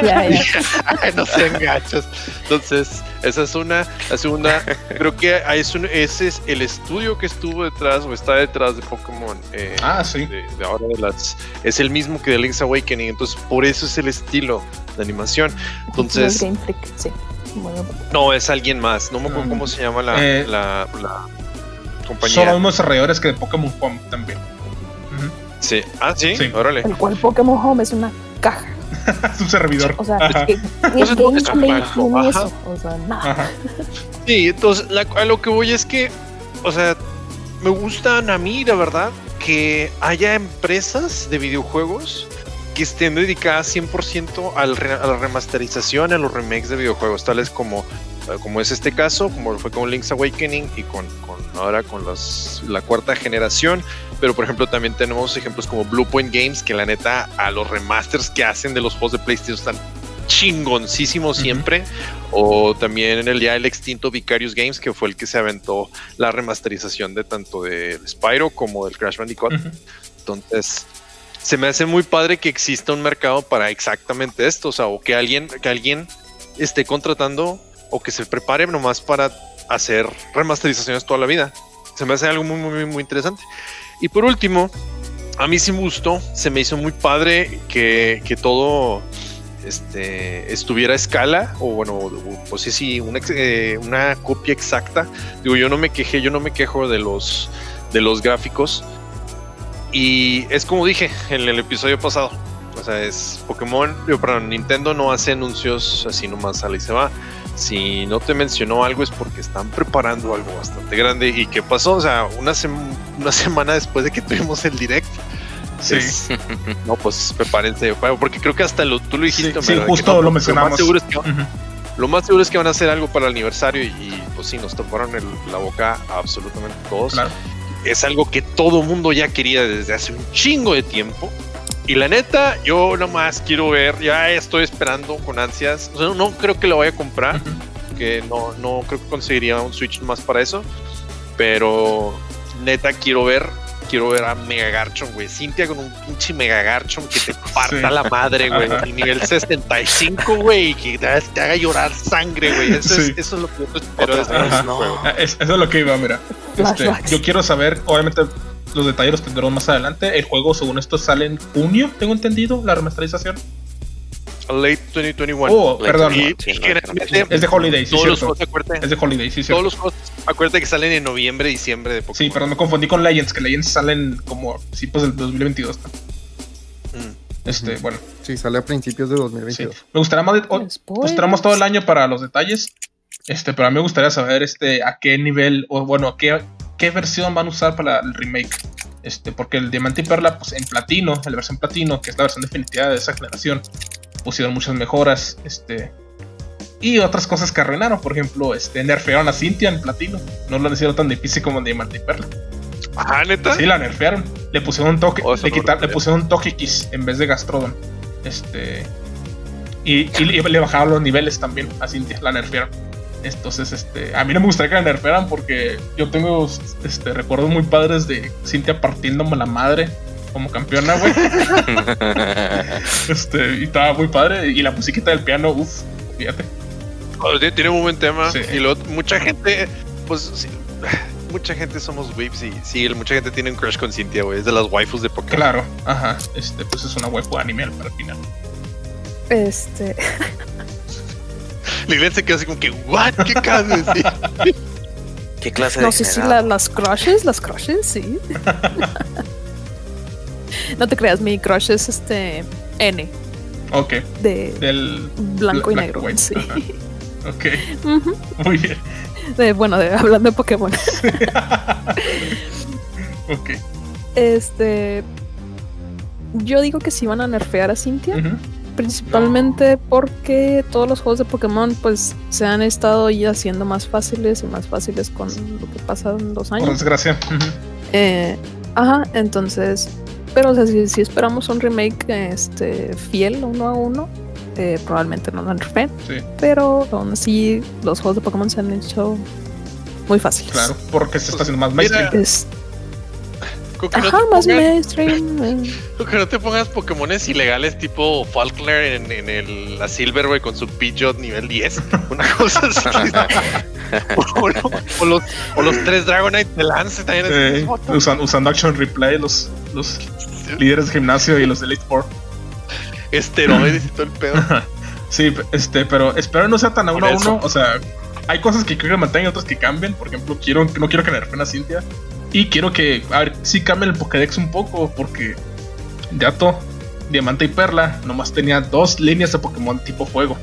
ya, ya. No sean gachos. Entonces, esa es una. La segunda, creo que es un- ese es el estudio que estuvo detrás o está detrás de Pokémon. eh, Ah, sí. de, de ahora de las. Es el mismo que de Link's Awakening. Entonces, por eso es el estilo de animación. Entonces, sí. No, es alguien más. No me acuerdo Mm. cómo se llama la, Eh, la, la compañía. Son los mismos desarrolladores que de Pokémon Home también. Sí. Ah, sí, Sí. órale. el cual Pokémon Home es una caja. es un servidor. O sea, Ajá. ¿qué, Pues es un gameplay trabajo, tiene ajá. eso? O sea, nada. Ajá. Sí, entonces la- a lo que voy es que, o sea, me gustan a mí, la verdad, que haya empresas de videojuegos que estén dedicadas 100% al re- a la remasterización, a los remakes de videojuegos, tales como, eh, como es este caso, como fue con Link's Awakening y con, con ahora con la cuarta generación. Pero por ejemplo también tenemos ejemplos como Bluepoint Games, que la neta a los remasters que hacen de los juegos de PlayStation están chingoncísimos Ujú. siempre. O también en el ya el extinto Vicarious Games, que fue el que se aventó la remasterización de tanto de Spyro como del Crash Bandicoot. Entonces, se me hace muy padre que exista un mercado para exactamente esto. O sea, o que alguien, que alguien esté contratando o que se prepare nomás para hacer remasterizaciones toda la vida. Se me hace algo muy, muy, muy interesante. Y por último, a mí sí me gustó, se me hizo muy padre que, que todo este, estuviera a escala, o bueno, pues sí, sí, una, eh, una copia exacta. Digo, yo no me quejé, yo no me quejo de los, de los gráficos. Y es como dije en el episodio pasado. O sea, es Pokémon, digo, perdón, Nintendo no hace anuncios así nomás sale y se va. Si no te mencionó algo es porque están preparando algo bastante grande. ¿Y qué pasó? O sea, una, sem- una semana después de que tuvimos el direct. Sí. es- no, pues prepárense, porque creo que hasta lo, tú lo dijiste. Sí, justo no, lo más mencionamos. seguro es que- Ujú. lo más seguro es que van a hacer algo para el aniversario y, y, pues sí, nos toparon el- la boca absolutamente todos. Claro. Es algo que todo mundo ya quería desde hace un chingo de tiempo. Y la neta, yo nomás quiero ver, ya estoy esperando con ansias. O sea, no creo que lo vaya a comprar, que no, no creo que conseguiría un Switch más para eso. Pero neta, quiero ver, quiero ver a Mega Garchomp, güey. Cintia con un pinche Mega Garchomp que te parta Sí. la madre, güey. Nivel 65, güey. y Que te, haga llorar sangre, güey. Eso, Sí. es, eso es lo que yo espero de este Otra vez, Ajá. no. juego. Es- eso es lo que iba, mira. Este, yo quiero saber, obviamente, los detalles los tendremos más adelante. El juego, según esto, sale en junio, tengo entendido, la remasterización. Late 2021. Oh, perdón. Y Sí, no, generalmente Es de Holiday, sí, todos los cierto. juegos, acuérdate, Es de Holiday, sí, todos cierto. los juegos, acuérdate que salen en noviembre, diciembre de Pokémon. Sí, pero me confundí con Legends, que Legends salen como sí, pues del 2022. ¿no? Mm. Este, Ujú. bueno, Sí, sale a principios de sí. 2022. Me gustaría más. de- o- Spoilers. pues tenemos todo el año para los detalles. Este, pero a mí me gustaría saber este a qué nivel, o bueno, qué, qué versión van a usar para el remake. Este, porque el Diamante y Perla, pues en platino, en la versión platino, que es la versión definitiva de esa generación, pusieron muchas mejoras. Este. Y otras cosas que arruinaron, por ejemplo, este, nerfearon a Cynthia en platino. No lo hicieron tan difícil como en Diamante y Perla. Ah, neta. Sí, la nerfearon. Le pusieron un toque, Oh, le, quitaron- le pusieron un toque X en vez de Gastrodon. Este. Y, y le- le bajaron los niveles también a Cynthia, la nerfearon. Entonces, este. A mí no me gustaría que la nerfearan porque yo tengo este, recuerdos muy padres de Cynthia partiéndome la madre como campeona, güey. este, y estaba muy padre. Y la musiquita del piano, uff, fíjate. Oh, Tiene un buen tema. Sí. Y luego, mucha gente, pues, sí, mucha gente somos whips y sí, mucha gente tiene un crush con Cynthia, güey. Es de las waifus de Pokémon. Claro, ajá. Este, pues es una waifu anime para el final. Este, iglesia se quedó así como que, ¿what? ¿Qué acabas de decir? ¿Qué clase no de sé si la- las crushes, las crushes, sí. No te creas, mi crush es este N Ok, de del. blanco y negro. White, Sí. ajá. Ok, muy bien. De- bueno, de- hablando de Pokémon. ok. Este. Yo digo que sí van a nerfear a Cynthia. Principalmente porque todos los juegos de Pokémon pues se han estado ya haciendo más fáciles y más fáciles con lo que pasan los Por años. desgracia. Ujú. Eh, ajá, entonces, pero o sea, si, si esperamos un remake este, fiel uno a uno, eh, probablemente no lo Sí, pero aún así los juegos de Pokémon se han hecho muy fáciles. claro. Porque se está haciendo más mainstream. Con que, no ajá, te más pongan- mainstream. eh. con que no te pongas Pokémones ilegales tipo Falkner en, en el, la Silver, güey, con su Pidgeot nivel 10. Una cosa así. o, lo- o los, o los tres Dragonite de Lance también. Eh, es- usan- usando Action Replay, los, los líderes de gimnasio y los de Elite Four. Esteroides y todo el pedo. Sí, este, pero espero no sea tan a uno a uno. O sea, hay cosas que creo que mantengan y otras que cambien. Por ejemplo, quiero, no quiero que nerfen a Cynthia. Y quiero que, a ver, sí cambien el Pokédex un poco. Porque Yato, Diamante y Perla, nomás tenía dos líneas de Pokémon tipo fuego.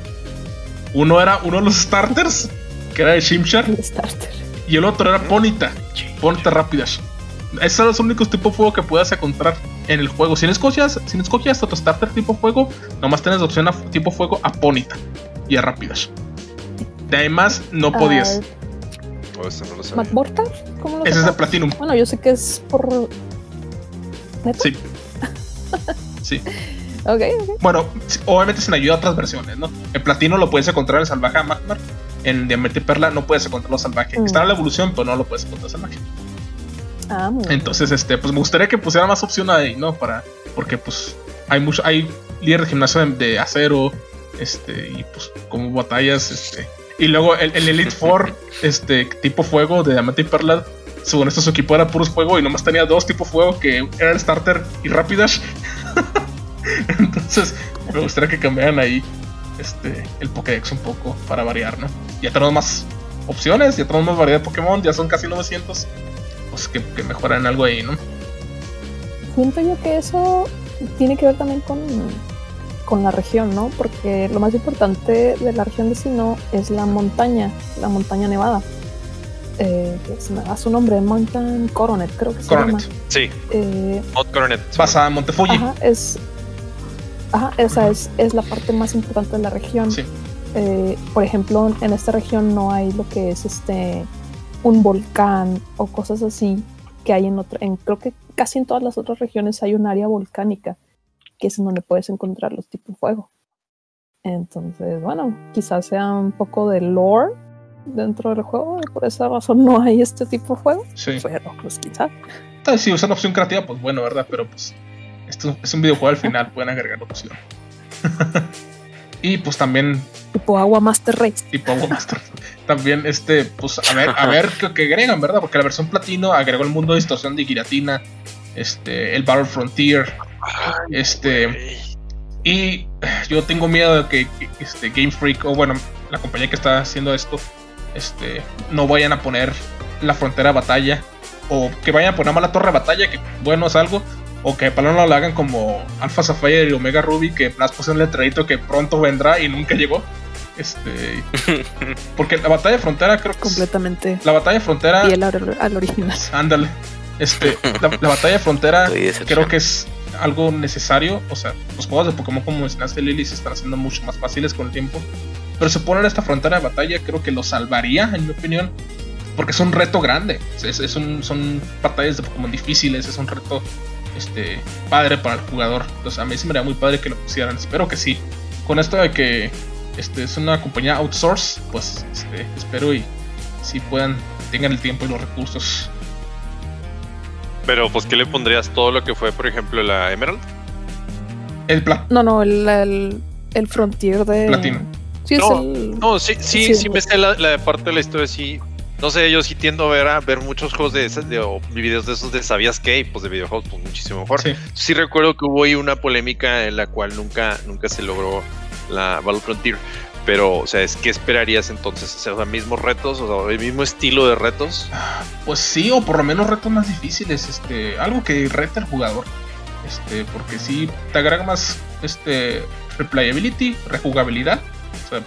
Uno era uno de los starters, que era de Shimshar. Starter. Y el otro era Ponita. Ponita Rapidash. Esos son los únicos tipos de fuego que puedas encontrar en el juego. Si no escogías, si no escogías otro starter tipo fuego, nomás tienes opción a tipo fuego a Ponita y a Rapidash. De ahí más no podías. Oh, eso no lo sabía. ¿McMortar? ¿Cómo lo Ese es de? Platinum. Bueno, yo sé que es por. ¿Neta? Sí. Sí. Ok, ok. Bueno, obviamente sin ayuda a otras versiones, ¿no? En Platino lo puedes encontrar en Salvaje a Magmar. En Diamante y Perla no puedes encontrarlo salvaje. Mm. Está en la evolución, pero no lo puedes encontrar salvaje. Ah, muy bien. Entonces, este, pues me gustaría que pusiera más opción ahí, ¿no? Para, porque pues hay mucho, hay líderes de gimnasio de, de acero, este, y pues como batallas, este. Y luego el, el Elite Four, este, tipo fuego de Diamante y Perla, según esto su equipo era puros fuego y nomás tenía dos tipos fuego que era el starter y Rapidash. Entonces, me gustaría que cambiaran ahí este, el Pokédex un poco para variar, ¿no? Ya tenemos más opciones, ya tenemos más variedad de Pokémon, ya son casi 900. Pues que, que mejoran algo ahí, ¿no? Siento yo que eso tiene que ver también con, con la región, ¿no? Porque lo más importante de la región de Sino es la montaña, la montaña nevada. Eh, que se me da su nombre, Mountain Coronet, creo que se Coronet. llama. Sí, Eh, Mod Coronet. Basada en Montefuji. ajá, es, ajá, esa es, es la parte más importante de la región. Sí. Eh, por ejemplo, en esta región no hay lo que es este un volcán o cosas así que hay en otra, en creo que casi en todas las otras regiones hay un área volcánica que es en donde puedes encontrar los tipos de fuego. Entonces, bueno, quizás sea un poco de lore dentro del juego, y por esa razón no hay este tipo de fuego, Sí. pero pues quizás. Si usan opción creativa, pues bueno, ¿verdad? Pero pues esto es un videojuego al final, pueden agregar opción. y pues también, Tipo agua Master Race. tipo Agua Master. también, este, pues a ver, a ver qué, qué agregan, ¿verdad? Porque la versión platino agregó el mundo de distorsión de Giratina, este, el Battle Frontier, este. Y yo tengo miedo de que, que, este Game Freak, o bueno, la compañía que está haciendo esto, este, no vayan a poner la frontera batalla. O que vayan a poner más la torre batalla, que bueno es algo. O que para no lo hagan como Alpha Sapphire y Omega Ruby, que más puse un letradito que pronto vendrá y nunca llegó. Este. Porque la batalla de frontera creo que. Completamente. Es, la batalla de frontera. Y el al, al original. Ándale. Este. La, la, batalla de frontera creo que es algo necesario. O sea, los juegos de Pokémon, como mencionaste, Lily, se están haciendo mucho más fáciles con el tiempo. Pero se poner esta frontera de batalla, creo que lo salvaría, en mi opinión. Porque es un reto grande. Es, un, son batallas de Pokémon difíciles. Es un reto este, padre para el jugador. Entonces, a mí sí me haría muy padre que lo pusieran. Espero que sí. Con esto de que este, es una compañía outsource, pues este, espero y si puedan, tengan el tiempo y los recursos. Pero, pues, ¿qué le pondrías todo lo que fue, por ejemplo, la Emerald? El plat. No, no, el, el, el Frontier de. Platino. Sí, no, el... no, sí, sí, sí, sí me sé la, la, parte de la historia, sí. No sé, yo sí tiendo a ver, a ver muchos juegos de, de o videos de esos de ¿Sabías qué? Pues de videojuegos, pues muchísimo mejor. Sí. sí. recuerdo que hubo ahí una polémica en la cual nunca, nunca se logró la Battle Frontier. Pero, o sea, ¿qué esperarías entonces? O sea, mismos retos, o sea, el mismo estilo de retos. Pues sí, o por lo menos retos más difíciles, este, algo que reta al jugador. Este, porque sí te agrega más este replayability, rejugabilidad. O sea,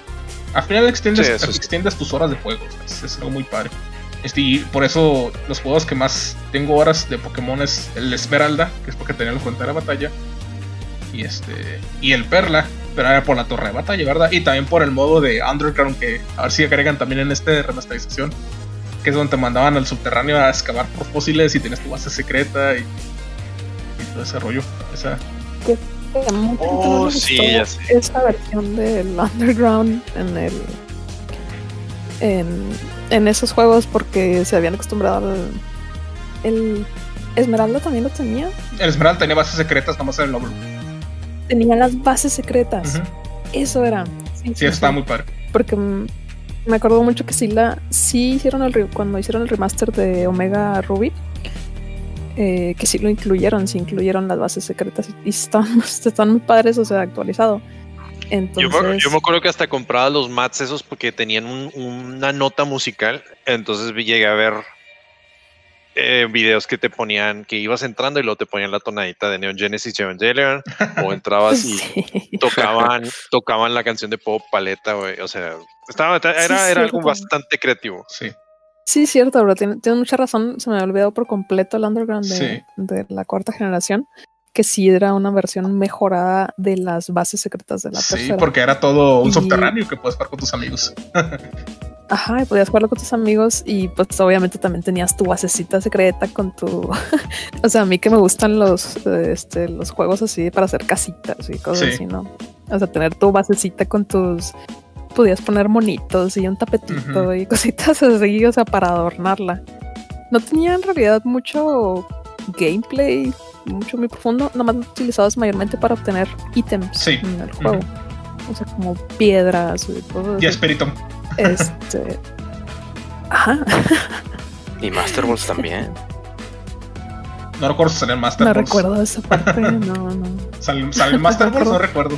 al final extiendes, sí, extiendes tus horas de juego. Es, es, algo muy padre. Este, y por eso los juegos que más tengo horas de Pokémon es el Esmeralda, que es porque tenía la frontera de batalla. Y este. Y el Perla, pero era por la torre de batalla, ¿verdad? Y también por el modo de Underground que a ver si agregan también en este remasterización. Que es donde te mandaban al subterráneo a excavar por fósiles y tienes tu base secreta y, y todo ese rollo. Esa. ¿Qué? Oh, sí, ya sé. Esa versión del Underground en el. En, en esos juegos porque se habían acostumbrado al. El Esmeralda también lo tenía. El Esmeralda tenía bases secretas, nomás en el lóbulo. Tenía las bases secretas. Uh -huh. Eso era. Sí, sí, sí está muy padre. Porque me acuerdo mucho que sí la. Sí hicieron el cuando hicieron el remaster de Omega Ruby eh, que sí lo incluyeron, sí incluyeron las bases secretas y están, están muy padres, o sea, actualizado. Entonces... Yo, me, yo, me, acuerdo que hasta compraba los mats esos porque tenían un, una nota musical, entonces llegué a ver eh, videos que te ponían, que ibas entrando y luego te ponían la tonadita de Neon Genesis Evangelion, o entrabas y sí. tocaban, tocaban la canción de pop paleta, güey, o sea, estaba, era, sí, era algo bastante creativo. Sí. Sí, cierto, bro. Tienes tiene mucha razón. Se me ha olvidado por completo el Underground de, sí. de, la cuarta generación. Que sí era una versión mejorada de las bases secretas de la sí, tercera. Sí, porque era todo un y... subterráneo que puedes jugar con tus amigos. Ajá, y podías jugarlo con tus amigos y pues obviamente también tenías tu basecita secreta con tu... o sea, a mí que me gustan los, este, los juegos así para hacer casitas y cosas sí. así, ¿no? O sea, tener tu basecita con tus podías poner monitos y un tapetito uh -huh. y cositas así, o sea, para adornarla. No tenía en realidad mucho gameplay, mucho muy profundo, nomás lo utilizabas mayormente para obtener ítems sí. en el juego. Uh -huh. O sea, como piedras y todo Y Espíritu. Este. Ajá. Y Master Balls también. No recuerdo si salió Master No Balls. recuerdo esa parte, no, no. ¿Salió sal Master Balls? No recuerdo.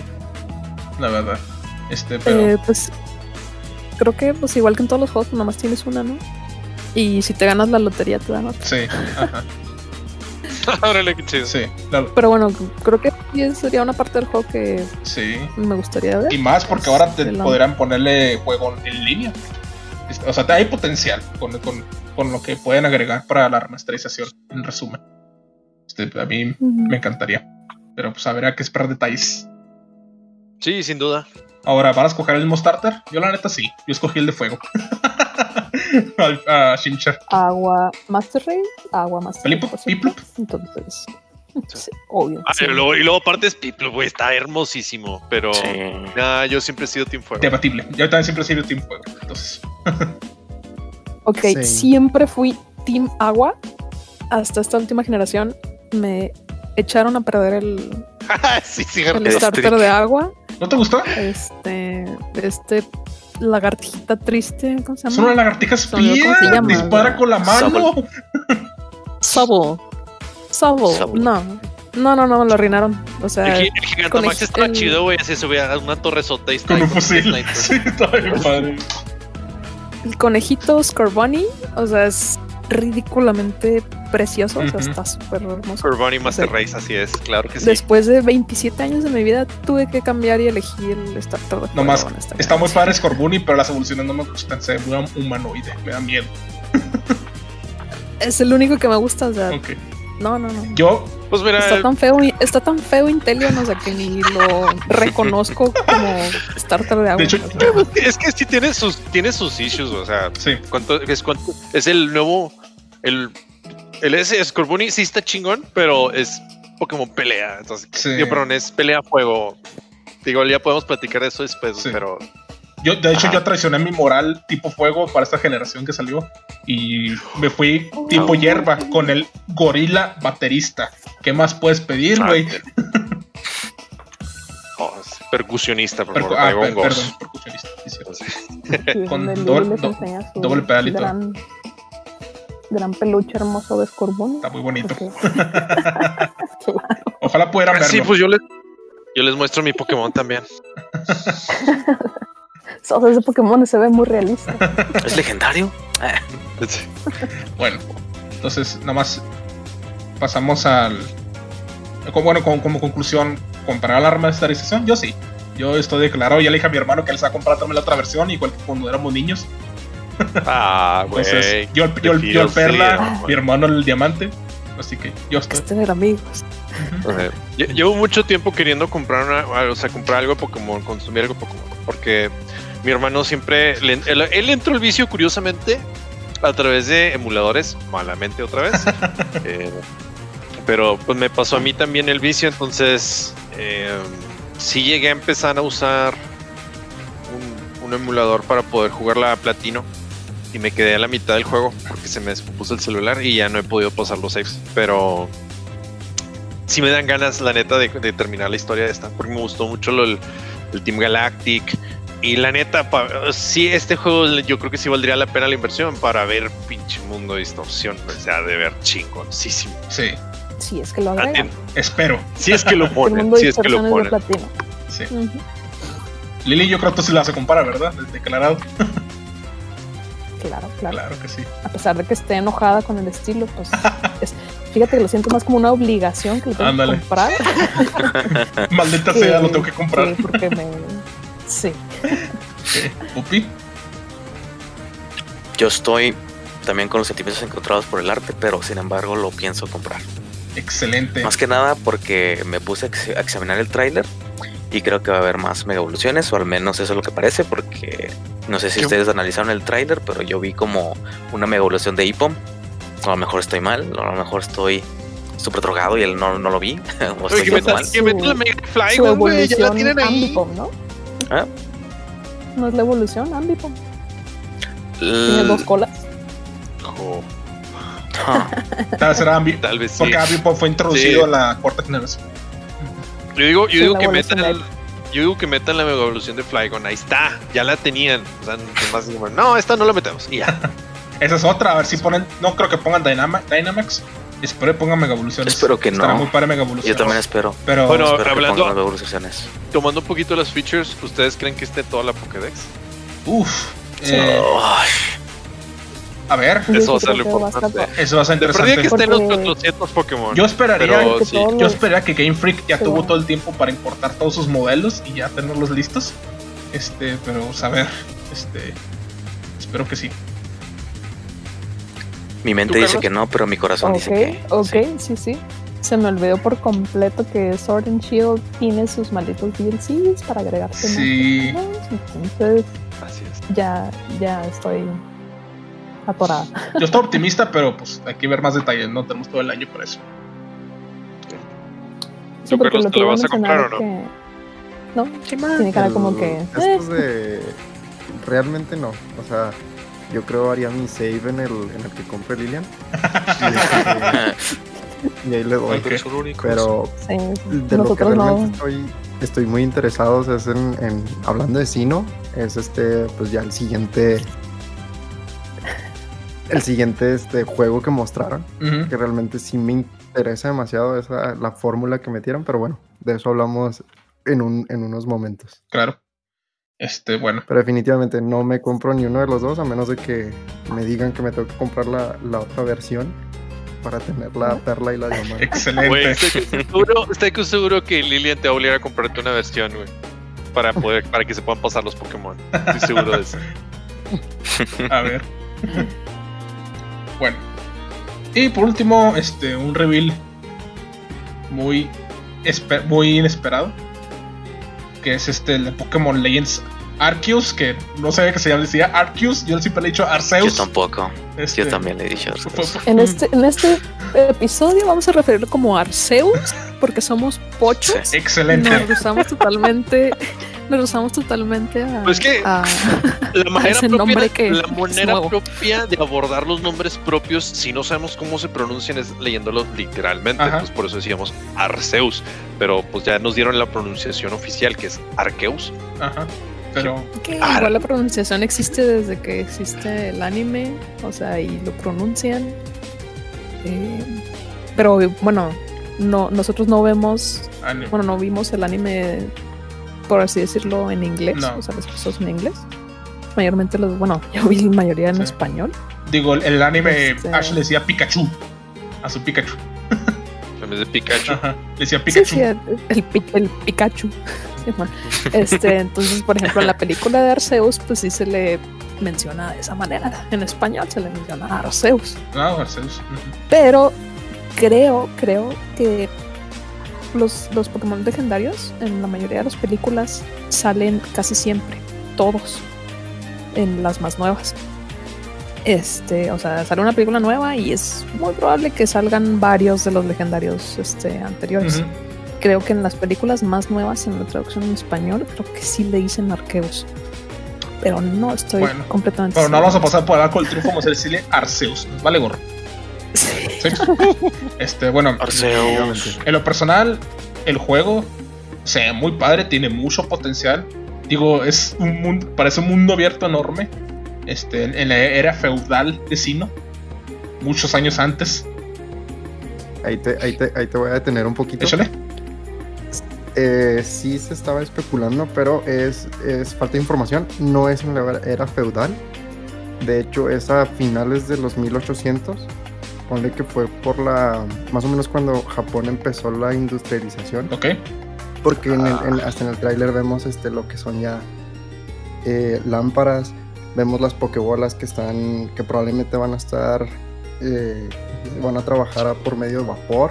La verdad. Este, pero. Eh, pues creo que pues igual que en todos los juegos, pues, nomás tienes una, ¿no? Y si te ganas la lotería te dan otra. Sí, ajá. Órale, qué chido. Sí, claro. Pero bueno, creo que sería una parte del juego que sí. me gustaría ver. Y más porque ahora te podrán ponerle juego en línea. O sea, hay potencial con, con, con, lo que pueden agregar para la remasterización, en resumen. Este, a mí uh -huh. me encantaría. Pero pues habrá que esperar detalles. Sí, sin duda. Ahora, ¿van a escoger el mismo starter? Yo la neta sí. Yo escogí el de fuego. a, a Shincher. Agua Master Race, agua Master Race. Piplup. Entonces. Sí, obvio. Ah, sí. y, luego, y luego aparte es Piplup, güey, está hermosísimo. Pero sí. nah, yo siempre he sido Team Fuego. Debatible. Yo también siempre he sido Team Fuego. Entonces. ok, sí. siempre fui Team Agua. Hasta esta última generación me echaron a perder el, sí, sí, el starter de agua. ¿No te gustó? Este, este lagartijita triste, ¿cómo se llama? Es una lagartija espía, dispara con la mano. Sobble. Sobble. No. No, no, no, me lo arruinaron. O sea, El, el Gigantamax el- chido, güey. Así subía a una torresota y está Con un fusil. Sí, está bien padre. el conejito Scorbunny, o sea, es ridículamente precioso. O sea, está súper hermoso. Corbani Master Sí. Race, así es, claro que sí. Después de 27 años de mi vida, tuve que cambiar y elegí el starter de No más, está muy padre Scorbunny, pero las evoluciones no me gustan. Se ve muy humanoide, me da miedo. Es el único que me gusta. O sea, Ok. No, no, no. Yo, Pues mira, Está tan feo, está tan feo Inteleon, o sea, que ni lo reconozco como starter de agua. de hecho, o sea. yo- es que sí tiene sus, tiene sus issues, o sea, sí. ¿cuánto, es, cuánto, es el nuevo, el, el S Scorbunny sí está chingón, pero es Pokémon pelea, entonces, Sí. digo, perdón, es pelea a fuego. Digo, ya podemos platicar de eso después, Sí. pero Yo, de hecho, Ajá. yo traicioné mi moral tipo fuego para esta generación que salió. Y me fui tipo hierba con el gorila baterista. ¿Qué más puedes pedir, Ah, güey? Oh, es percusionista, por Percu- favor, ah, per- perdón, percusionista. sí, cierto. Sí, con doble- do- doble pedalito. Gran, gran peluche hermoso de Scorbunny. Está muy bonito. Ojalá pudieran verlo. Sí, pues yo les, yo les muestro mi Pokémon también. O sea, ese Pokémon se ve muy realista. ¿Es legendario? Ah, Bueno, entonces nada más pasamos al. como- Bueno, como, como conclusión, ¿comparar la remasterización? Yo sí. Yo estoy declarado, ya le dije a mi hermano que él se va a comprar también la otra versión, igual que cuando éramos niños. Ah, güey. Entonces, yo, el- yo, el- yo el perla, mi hermano el diamante. Así que yo estoy. Es tener amigos. Lle- Llevo mucho tiempo queriendo comprar una, o sea, comprar algo de Pokémon, consumir algo de Pokémon, porque mi hermano siempre, le- él, él entró al vicio curiosamente a través de emuladores, malamente otra vez, Eh, pero pues me pasó a mí también el vicio, entonces eh, sí llegué a empezar a usar un, un emulador para poder jugar la Platino y me quedé a la mitad del juego porque se me descompuso el celular y ya no he podido pasar los saves, pero sí me dan ganas, la neta, de, de terminar la historia de esta, porque me gustó mucho lo, el, el Team Galactic. Y la neta, pa- sí, este juego yo creo que sí valdría la pena la inversión para ver pinche mundo de distorsión. O sea, de ver chingoncísimo. Sí, Sí, es que lo agregan. espero. Si es que lo El ponen, si es que lo ponen. Sí. Lili, yo creo que tú sí la vas a comprar, ¿verdad? Declarado. Claro, claro. Claro que sí. A pesar de que esté enojada con el estilo, pues es- fíjate que lo siento más como una obligación que lo tengo Ándale. que comprar. Maldita sea, lo tengo que comprar. Sí, porque me. Sí. Sí. Pupi, Yo estoy también con los sentimientos encontrados por el arte, pero sin embargo lo pienso comprar. excelente. Más que nada porque me puse a examinar el tráiler y creo que va a haber más mega evoluciones, o al menos eso es lo que parece, porque no sé si ¿Qué? ustedes analizaron el tráiler, pero yo vi como una mega evolución de Ipom. A lo mejor estoy mal, o a lo mejor estoy súper drogado y él no, no lo vi. o Oye, estoy que mal. que la Mega Fly, güey, ya la tienen ahí. Ambipom, ¿no? ¿Ah? No es la evolución Ambipom. Tiene L- dos colas. Oh, Tal vez era Ambi- tal vez sí. Porque Ambipom fue introducido Sí. a la cuarta generación. Yo digo, yo digo que metan el- yo digo que metan la mega evolución de Flygon. Ahí está, ya la tenían. O sea, nomás no, esta no la metemos. Y ya. Esa es otra, a ver si ponen. No creo que pongan Dynama- Dynamax. Espero que pongan Mega Evoluciones. Espero que Estará no. muy padre Mega Evoluciones. yo también espero. Pero Bueno, espero hablando- que pongan mega evoluciones. Tomando un poquito las features, ¿ustedes creen que esté toda la Pokédex? uff. Sí. eh, a ver, Eso va a ser lo importante. eso va a ser perdida que interesante. estén los Porque- 400 Pokémon. Yo esperaría, Pero sí. yo esperaría que Game Freak ya Sí. tuvo todo el tiempo para importar todos sus modelos y ya tenerlos listos. Este, pero vamos a ver. Este, espero que sí. mi mente ¿Tú, dice que no, pero mi corazón dice que. ok, sí. sí. sí, Se me olvidó por completo que Sword and Shield tiene sus malditos DLCs para agregarse más Sí. Entonces Así es. ya, ya estoy atorada. Yo estoy optimista, pero pues hay que ver más detalles. No tenemos todo el año por eso. Sí, ¿Tú, porque lo que lo vas a comprar o no? es que- No, tiene cara como que. eh, Estos de. Realmente no. O sea, yo creo haría mi save en el, en el que compre Lilian. Y, ahí le doy. Ok. Eres un único. Pero sí, de lo que nosotros no. realmente estoy, estoy muy interesado es en, en- hablando de Sino, es este, pues ya el siguiente el siguiente este, juego que mostraron, Ujú. que realmente sí me interesa demasiado esa, la fórmula que metieron, pero bueno, de eso hablamos en, un, en unos momentos. Claro. Este, bueno. Pero definitivamente no me compro ni uno de los dos, a menos de que me digan que me tengo que comprar la, la otra versión para tener la perla y la diamante. Excelente. Güey, estoy seguro, estoy seguro que Lilian te va a obligar a comprarte una versión, güey. Para poder, para que se puedan pasar los Pokémon. Estoy seguro de eso. A ver. Bueno. Y por último, este, un reveal muy, muy inesperado. Que es este, el de Pokémon Legends Arceus, que no sabía que se llama, decía Arceus, yo siempre le he dicho Yo Arceus. también. Este, Yo también le he dicho. fue- En este, en este episodio vamos a referirlo como Arceus, porque somos pochos. Sí. Excelente. Nos usamos totalmente, nos usamos totalmente a, Pues que- a- La manera, propia, nombre que la es manera nuevo. propia de abordar los nombres propios, si no sabemos cómo se pronuncian, es leyéndolos literalmente. Ajá. Pues por eso decíamos Arceus. Pero pues ya nos dieron la pronunciación oficial, que es Arceus. Ajá. Pero que Ah. igual la pronunciación existe desde que existe el anime, o sea, y lo pronuncian. Eh, pero bueno, no, nosotros no vemos, anime. bueno, no vimos el anime, por así decirlo, en inglés, No. o sea, los episodios en inglés. Mayormente los, bueno, yo vi la mayoría en Sí. español. digo, el, anime Este- Ash le decía Pikachu. A su Pikachu. En vez de Pikachu. Ajá. Le decía Sí, Pikachu. sí, el, el, el Pikachu. Sí. Este, entonces, por ejemplo, en la película de Arceus, pues sí se le menciona de esa manera. En español se le menciona Arceus. No, Arceus. Ujú. Pero creo, creo que los, los Pokémon legendarios en la mayoría de las películas salen casi siempre, todos, en las más nuevas. Este, o sea, sale una película nueva y es muy probable que salgan varios de los legendarios este, anteriores. Creo que en las películas más nuevas, en la traducción en español, creo que sí le dicen Arceus. Pero no estoy Bueno, completamente Pero no vamos a pasar por el arco del triunfo, vamos a decirle Arceus. Vale gorro. Este, bueno, Arceus. en lo personal, el juego se ve muy padre, tiene mucho potencial. Digo, es un mundo, parece un mundo abierto enorme. Este, en, la era feudal de Sino. Muchos años antes. Ahí te, ahí te, ahí te voy a detener un poquito. Échale. Eh, sí se estaba especulando, pero es, es falta de información. No es en la era- era feudal. De hecho, es a finales de los 1800. Ponle que fue por la. Más o menos cuando Japón empezó la industrialización. Ok. Porque en el- en- hasta en el tráiler vemos este, lo que son ya eh, lámparas. Vemos las pokebolas que están. que probablemente van a estar. eh, van a trabajar a- por medio de vapor.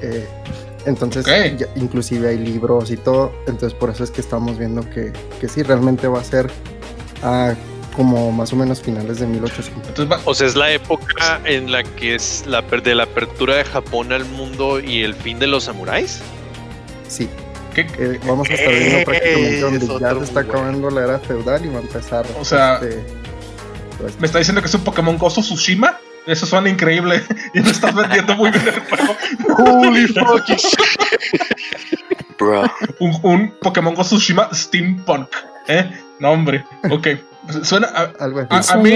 Eh, entonces, ya- inclusive hay libros y todo. Entonces, por eso es que estamos viendo que, que sí, realmente va a ser a como más o menos finales de 1800. Entonces va- O sea, es la época en la que es la per- de la apertura de Japón al mundo y el fin de los samuráis. Sí, ¿qué- eh, vamos a estar viendo prácticamente Es donde ya se está bueno. acabando la era feudal y va a empezar. O sea, este, esto. ¿Me está diciendo que es un Pokémon Gozo Tsushima? Eso suena increíble. Y me estás vendiendo muy bien el juego. Holy fucking Bro. Un, un Pokémon Gozo Tsushima Steampunk. ¿Eh? No, hombre. Ok. Suena. A, Algo a- mí,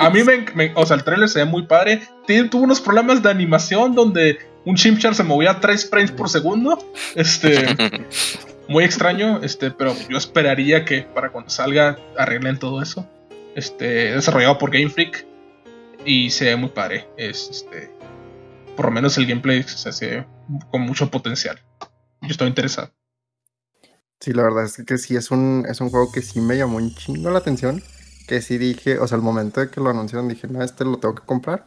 a mí me, me- O sea, el trailer se ve muy padre. Tiene- tuvo unos problemas de animación donde un Chimchar se movía a 3 frames por segundo. Este. Muy extraño. Este, pero yo esperaría que para cuando salga arreglen todo eso. Este. Desarrollado por Game Freak. Y se ve muy padre. Es este. Por lo menos el gameplay se hace con mucho potencial. Yo estoy interesado. Sí, la verdad es que sí es un, es un juego que sí me llamó un chingo la atención. Que sí dije, o sea, al momento de que lo anunciaron dije, no, este lo tengo que comprar.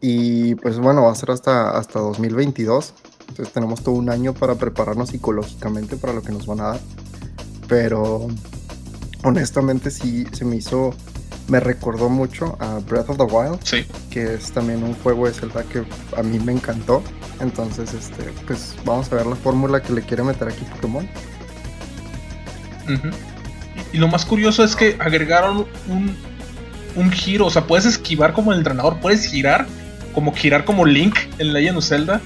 Y pues bueno, va a ser hasta, hasta 2022. Entonces tenemos todo un año para prepararnos psicológicamente para lo que nos van a dar. Pero honestamente sí se me hizo, me recordó mucho a Breath of the Wild, Sí. que es también un juego de Zelda que a mí me encantó. Entonces, este, pues vamos a ver la fórmula que le quiere meter aquí Pokémon. Y, y lo más curioso es que agregaron un, un giro. O sea, puedes esquivar como el entrenador, puedes girar, como girar como Link en Legend of Zelda.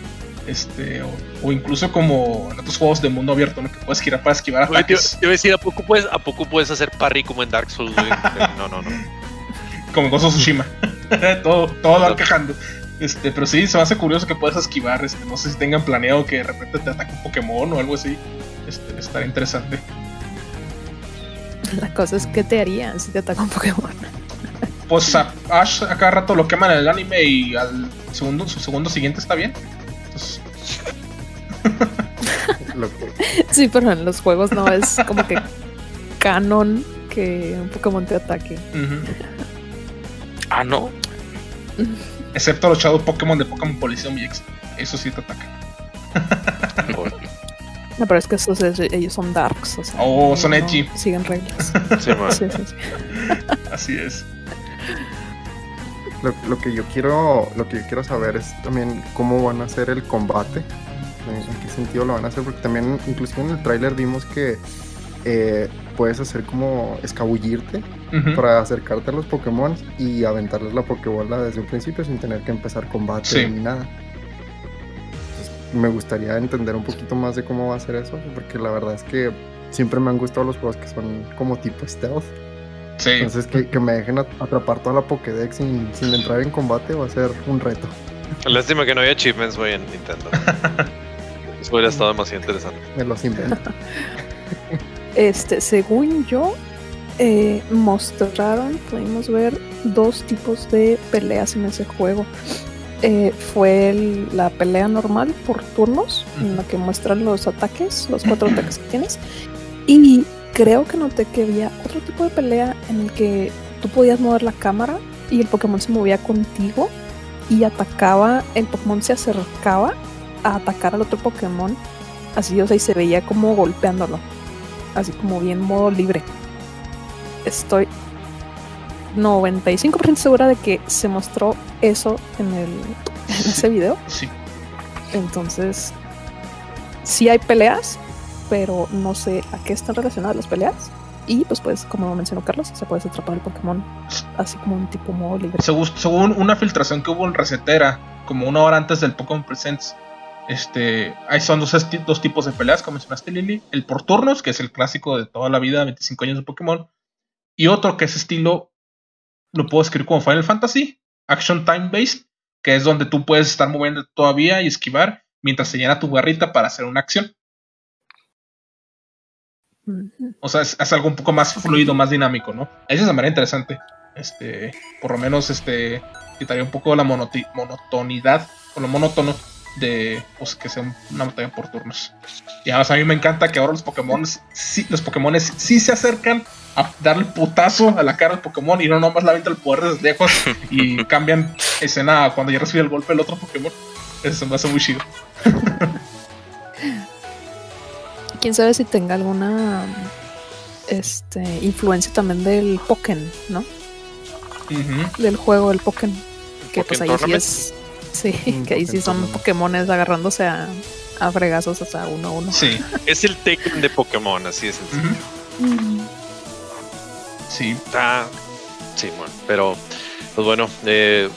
Este, o, o incluso como en otros juegos de mundo abierto, ¿no? Que puedes girar para esquivar ataques. iba a decir, ¿a poco, puedes, ¿a poco puedes hacer parry como en Dark Souls, güey? No, no, no. Como en of Tsushima. todo, todo van quejando. Este, pero sí, se me hace curioso que puedas esquivar. Este, no sé si tengan planeado que de repente te ataque un Pokémon o algo así. Este, estaría interesante. La cosa es que te harían si te ataca un Pokémon. Pues a Ash a cada rato lo queman en el anime y al segundo, su segundo siguiente está bien. Entonces, que- Sí, pero en los juegos no es como que canon que un Pokémon te ataque. Ah, no. Excepto los Shadow Pokémon de Pokémon Policía MX. Eso sí te ataca. No, pero es que esos es- ellos son darks. O sea, Oh, son no edgy. Siguen reglas. Sí, man. Sí, sí, sí. Así es. Lo, lo que yo quiero lo que yo quiero saber es también cómo van a hacer el combate en, qué sentido lo van a hacer porque también inclusive en el tráiler vimos que eh, puedes hacer como escabullirte para acercarte a los Pokémon y aventarles la Pokébola desde un principio sin tener que empezar combate Sí. ni nada. Me gustaría entender un poquito más de cómo va a ser eso porque la verdad es que siempre me han gustado los juegos que son como tipo stealth. Sí. Entonces que, que me dejen at- atrapar toda la Pokédex sin, sin entrar en combate va a ser un reto. Lástima que no había achievements, güey, en Nintendo. Eso hubiera estado demasiado interesante. Me los invento. Este, según yo, eh, mostraron, pudimos ver dos tipos de peleas en ese juego. Eh, fue el- la pelea normal por turnos, en la que muestran los ataques, los cuatro ataques que tienes. Y creo que noté que había otro tipo de pelea en el que tú podías mover la cámara y el Pokémon se movía contigo y atacaba, el Pokémon se acercaba a atacar al otro Pokémon. Así, o sea, y se veía como golpeándolo así como bien modo libre. Estoy 95% segura de que se mostró eso en, el, en ese video. Sí. Entonces, sí hay peleas, pero no sé a qué están relacionadas las peleas. Y pues puedes, como mencionó Carlos, se puedes atrapar el Pokémon así como un tipo modo libre. Según, según una filtración que hubo en Recetera, como una hora antes del Pokémon Presents, este, ahí son dos, dos tipos de peleas, como mencionaste Lily. El por turnos, que es el clásico de toda la vida, 25 años de Pokémon. Y otro que es estilo, lo puedo escribir como Final Fantasy, Action Time Based, que es donde tú puedes estar moviendo todavía y esquivar mientras se llena tu barrita para hacer una acción. O sea, es, es algo un poco más fluido, más dinámico, ¿no? Esa es de manera interesante. Este, por lo menos, este, quitaría un poco la monotonidad o lo monótono de, pues, que sea una batalla por turnos. Y además a mí me encanta que ahora los Pokémon, sí, los Pokémon sí se acercan a darle putazo a la cara al Pokémon y no nomás la avienta el poder desde lejos y cambian escena cuando ya recibe el golpe el otro Pokémon. Eso se me hace muy chido. Quién sabe si tenga alguna este, influencia también del Pokémon, ¿no? Del juego del Pokémon. Que pues ahí sí es. Sí, Mm, que ahí sí Pokémon son. Pokémones agarrándose a, a fregazos hasta uno a uno. Sí. Es el Tekken de Pokémon, así es. ujú. Mm. Sí. Ah, sí, bueno, pero pues bueno, eh,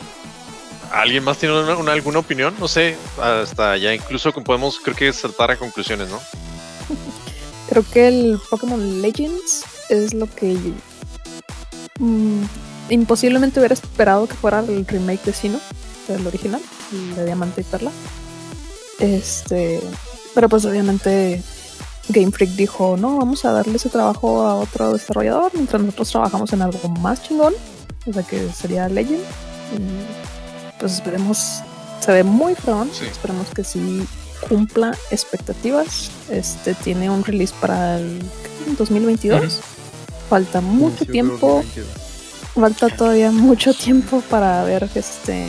¿alguien más tiene una- una- alguna opinión? No sé, hasta ya incluso podemos, creo que saltar a conclusiones, ¿no? Creo que el Pokémon Legends es lo que mm, imposiblemente hubiera esperado que fuera el remake de Sino, del original, el de Diamante y Perla. Este, pero pues obviamente Game Freak dijo, no, vamos a darle ese trabajo a otro desarrollador mientras nosotros trabajamos en algo más chingón, o sea que sería Legend. Y, pues esperemos, se ve muy Sí. esperemos que sí cumpla expectativas. Este tiene un release para el ¿qué? 2022. Ujú. Falta mucho Inicio tiempo, 2022. falta todavía mucho tiempo para ver este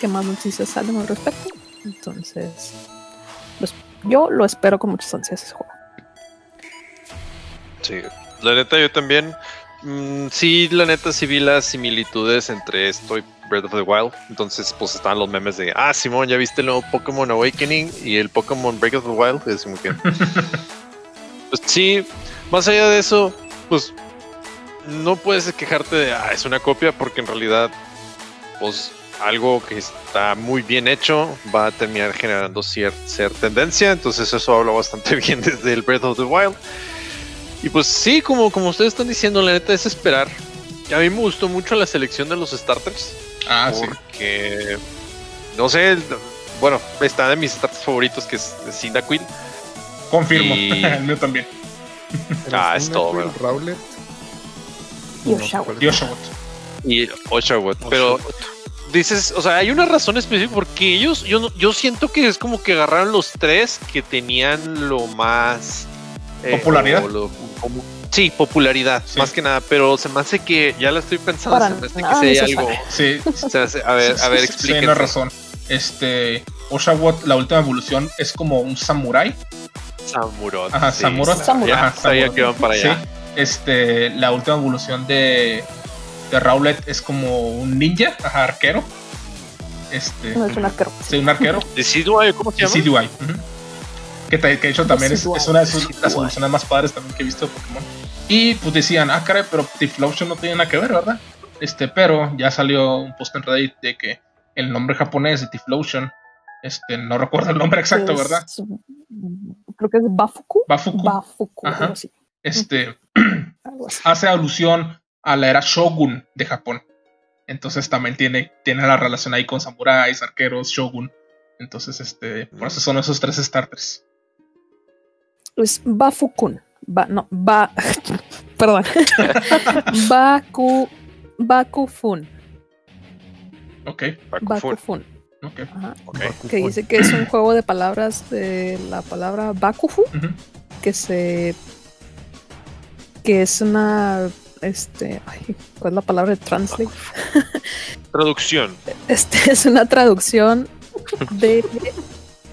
qué más noticias salen al respecto. Entonces, pues yo lo espero con muchas ansias ese juego. Sí, la neta yo también. mm, sí, la neta sí vi las similitudes entre esto y Breath of the Wild. Entonces, pues estaban los memes de, ah, Simón, ya viste el nuevo Pokémon Awakening y el Pokémon Breath of the Wild. Es como que, pues sí, más allá de eso, pues no puedes quejarte de, ah, es una copia, porque en realidad, pues algo que está muy bien hecho va a terminar generando cier- cierta tendencia. Entonces, eso habla bastante bien desde el Breath of the Wild. Y pues sí, como, como ustedes están diciendo, la neta es esperar. A mí me gustó mucho la selección de los starters. Ah, sí. porque no sé, bueno, está de mis starts favoritos que es Cyndaquil. Confirmo. Y- el mío también. Ah, es todo, ¿verdad? Rowlet. Y Oshawott. Y Oshawott. y Oshawott, pero dices, o sea, hay una razón específica porque ellos, yo, no- yo siento que es como que agarraron los tres que tenían lo más ¿Popularidad? o lo- como- sí, popularidad, Sí. más que nada, pero se me hace que ya la estoy pensando, Para se me hace nada que hay necesario. algo. Sí. se hace- a ver, a ver, Sí, explíquense. tienes razón. Este. Oshawott, la última evolución es como un samurái. Samurott. Ajá, sí. Ya Ajá, sabía que iban para allá. Sí. Este, la última evolución de, de Rowlet es como un ninja, ajá, arquero. Este, No es un arquero. sí, un arquero. Decidueye, ¿cómo se llama? Decidueye. ujú. Que, que de hecho también es, Decidueye. es una de sus, las evoluciones más padres también que he visto de Pokémon. Y pues decían, ah, caray, pero Tiflotion no tiene nada que ver, ¿verdad? Este, pero ya salió un post en Reddit de que el nombre japonés de Tiflotion, este, no recuerdo el nombre exacto, Es- ¿verdad? Creo que es Bafuku. Bafuku. Bafuku, Ajá. Este, hace alusión a la era Shogun de Japón. Entonces también tiene, tiene la relación ahí con samuráis, arqueros, Shogun. Entonces, este, por eso son esos tres starters. Es Bafukun. Ba, no, ba. perdón. Baku. Bakufun. Ok, Bakufun. Bakufun. ok. Ajá. Ok. Que dice que es un juego de palabras de la palabra Bakufu. Que se. Que es una. Este. Ay, ¿Cuál es la palabra de translate? Traducción. Este es una traducción de.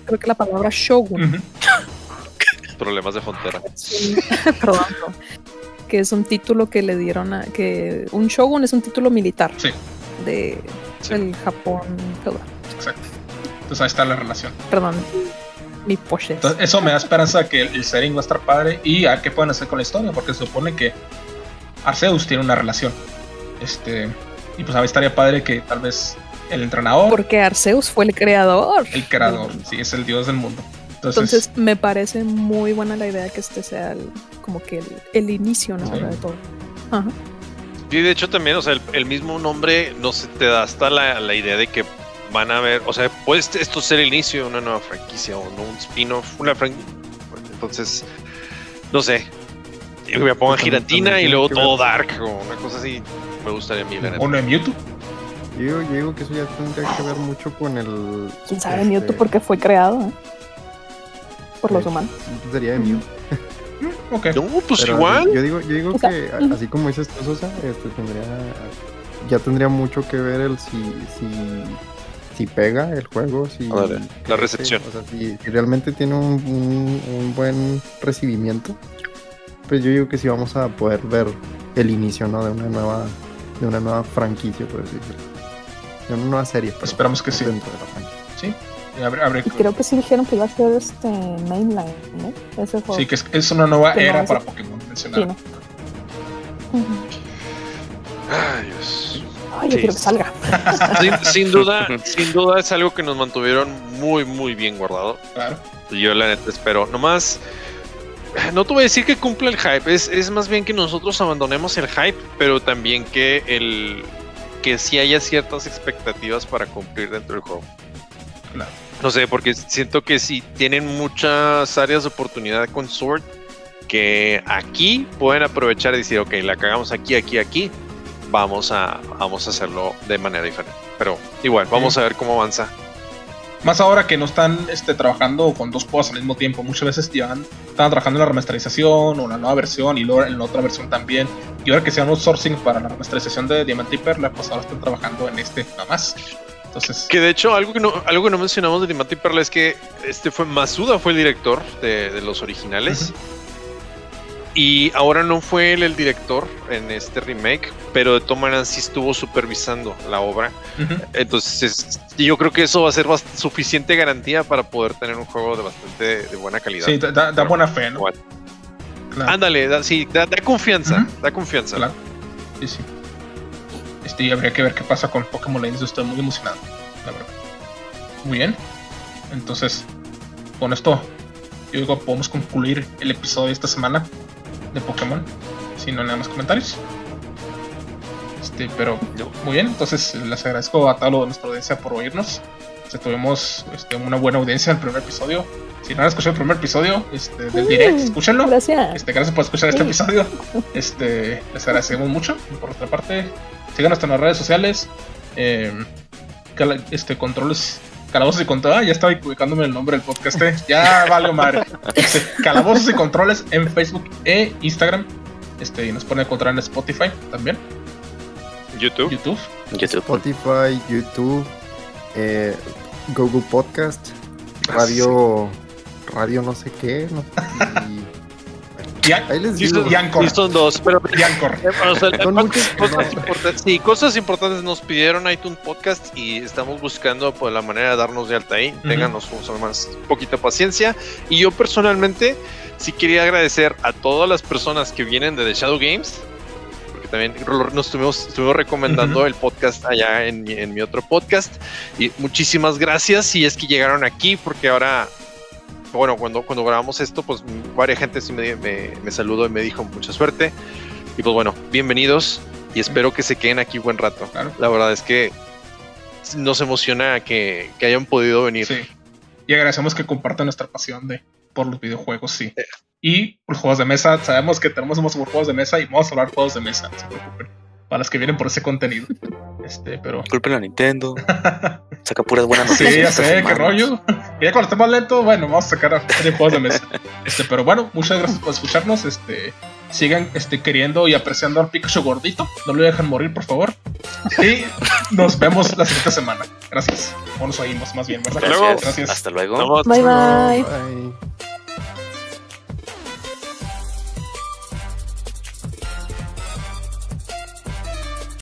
Creo que la palabra Shogun. Problemas de frontera. Que es un título que le dieron a que un shogun es un título militar Sí. de Sí. del Japón feudal. Exacto. Entonces ahí está la relación. Perdón, mi poche. Entonces, eso me da esperanza que el setting va a estar padre y a qué pueden hacer con la historia, porque se supone que Arceus tiene una relación. Este, y pues a mí estaría padre que tal vez el entrenador, Porque Arceus fue el creador. el creador, sí, es el dios del mundo. Entonces, Entonces me parece muy buena la idea que este sea el- como que el, el inicio ¿no? Sí. de todo. Ajá. Y de hecho también, o sea, el, el mismo nombre no se te da hasta la, la idea de que van a ver, o sea, puede esto ser el inicio de una nueva franquicia o no un spin-off, una franquicia. Entonces, no sé. Y me pongan También- giratina y luego todo ver- dark o una cosa así. Me gustaría a mí, la neta. uno en YouTube. Yo digo, yo digo que eso ya tendría que ver mucho con el. Quién sabe este, Mewtwo porque fue creado ¿eh? Por los humanos. Sería de Mew. Ok. No, pues Pero igual. Yo digo, yo digo O sea, que, así como dices tú, Sosa, este, tendría, ya tendría mucho que ver el si, si, si pega el juego, si la recepción. O sea, si, si realmente tiene un, un- un buen recibimiento, pues yo digo que sí vamos a poder ver el inicio, ¿no? De una nueva, de una nueva franquicia, por así decirlo. De una nueva serie. Esperamos que sí. Dentro de la franquicia. Sí. Habré- Y creo que sí dijeron que iba a ser este mainline, ¿no? Ese juego. sí, que es, es una nueva Que no, era es- para Pokémon Sí, mencionar. ¿no? Ujú. Ay, Dios. Ay, yo Sí. quiero que salga. Sin, sin duda, sin duda es algo que nos mantuvieron muy, muy bien guardado. Claro. Yo la neta espero. Nomás, no te voy a decir que cumpla el hype. Es, es más bien que nosotros abandonemos el hype, pero también que el que sí haya ciertas expectativas para cumplir dentro del juego. Claro. No sé, porque siento que sí tienen muchas áreas de oportunidad con Sword que aquí pueden aprovechar y decir, ok, la cagamos aquí, aquí, aquí. Vamos a, vamos a hacerlo de manera diferente. Pero igual, vamos a ver cómo avanza. Más ahora que no están este, trabajando con dos juegos al mismo tiempo. Muchas veces estaban trabajando en la remasterización o la nueva versión y luego en la otra versión también. Y ahora que sean outsourcing para la remasterización de Diamante y Perla, pues ahora están trabajando en este nada más. Entonces, Que de hecho, algo que no, algo que no mencionamos de Diamante y Perla es que este fue Masuda fue el director de, de los originales. Y ahora no fue él el director en este remake, pero de todas maneras sí estuvo supervisando la obra. Entonces, es- yo creo que eso va a ser suficiente garantía para poder tener un jugo de bastante de buena calidad. sí, da, da- da buena fe, ¿no? Claro. Ándale, da, sí, da, da confianza, da confianza. Claro. Sí, sí. Este, y habría que ver qué pasa con Pokémon Legends. Estoy muy emocionado, la verdad. Muy bien. Entonces, con esto, yo digo, podemos concluir el episodio de esta semana de Pokémon. Si no hay nada más comentarios. Este, pero muy bien, entonces les agradezco a toda nuestra audiencia por oírnos. Este, tuvimos este, una buena audiencia en el primer episodio. Si no han escuchado el primer episodio este, del direct, escúchenlo. Gracias. Este, gracias por escuchar este episodio. Este, les agradecemos mucho. Por nuestra parte, síganos en las redes sociales. Eh, este, controles Calabozos y Controles. Ah, ya estaba ubicándome el nombre del podcast. eh. Ya vale madre. Este, Calabozos y Controles en Facebook e Instagram. Este, y nos a encontrar en Spotify también. YouTube. YouTube. YouTube. Spotify, YouTube, eh, Google Podcast, radio, radio no sé qué, no, y Y, a- ahí les Sí, digo. son- dos, pero y Anchor. O sea, Son muchos- cosas importantes, sí, cosas importantes nos pidieron iTunes Podcast y estamos buscando pues, la manera de darnos de alta ahí. Ujú. Ténganos o sea, más poquita paciencia. Y yo personalmente sí quería agradecer a todas las personas que vienen de The Shadow Games. Porque también nos estuvimos, estuvimos recomendando Ujú. el podcast allá en mi, en mi otro podcast. Y muchísimas gracias si es que llegaron aquí, porque ahora bueno, cuando, cuando grabamos esto, pues varias gente sí me, me, me saludó y me dijo mucha suerte. Y pues bueno, bienvenidos y espero que se queden aquí buen rato. Claro. La verdad es que nos emociona que, que hayan podido venir. Sí. Y agradecemos que compartan nuestra pasión de por los videojuegos, sí. Y por juegos de mesa, sabemos que tenemos por juegos de mesa y vamos a hablar juegos de mesa, no se preocupen. Para los que vienen por ese contenido. Este, pero. Culpen a Nintendo. Saca puras buenas Sí, noticias. ya esta sé, qué rollo. Y ya cuando esté más lento, bueno, vamos a sacar de juegos de mesa. Este, pero bueno, muchas gracias por escucharnos. Este, sigan este, queriendo y apreciando al Pikachu gordito. No lo dejen morir, por favor. Y nos vemos la siguiente semana. Gracias. O nos oímos más bien, ¿verdad? Hasta luego. Gracias. Gracias. Hasta luego. Bye. Bye.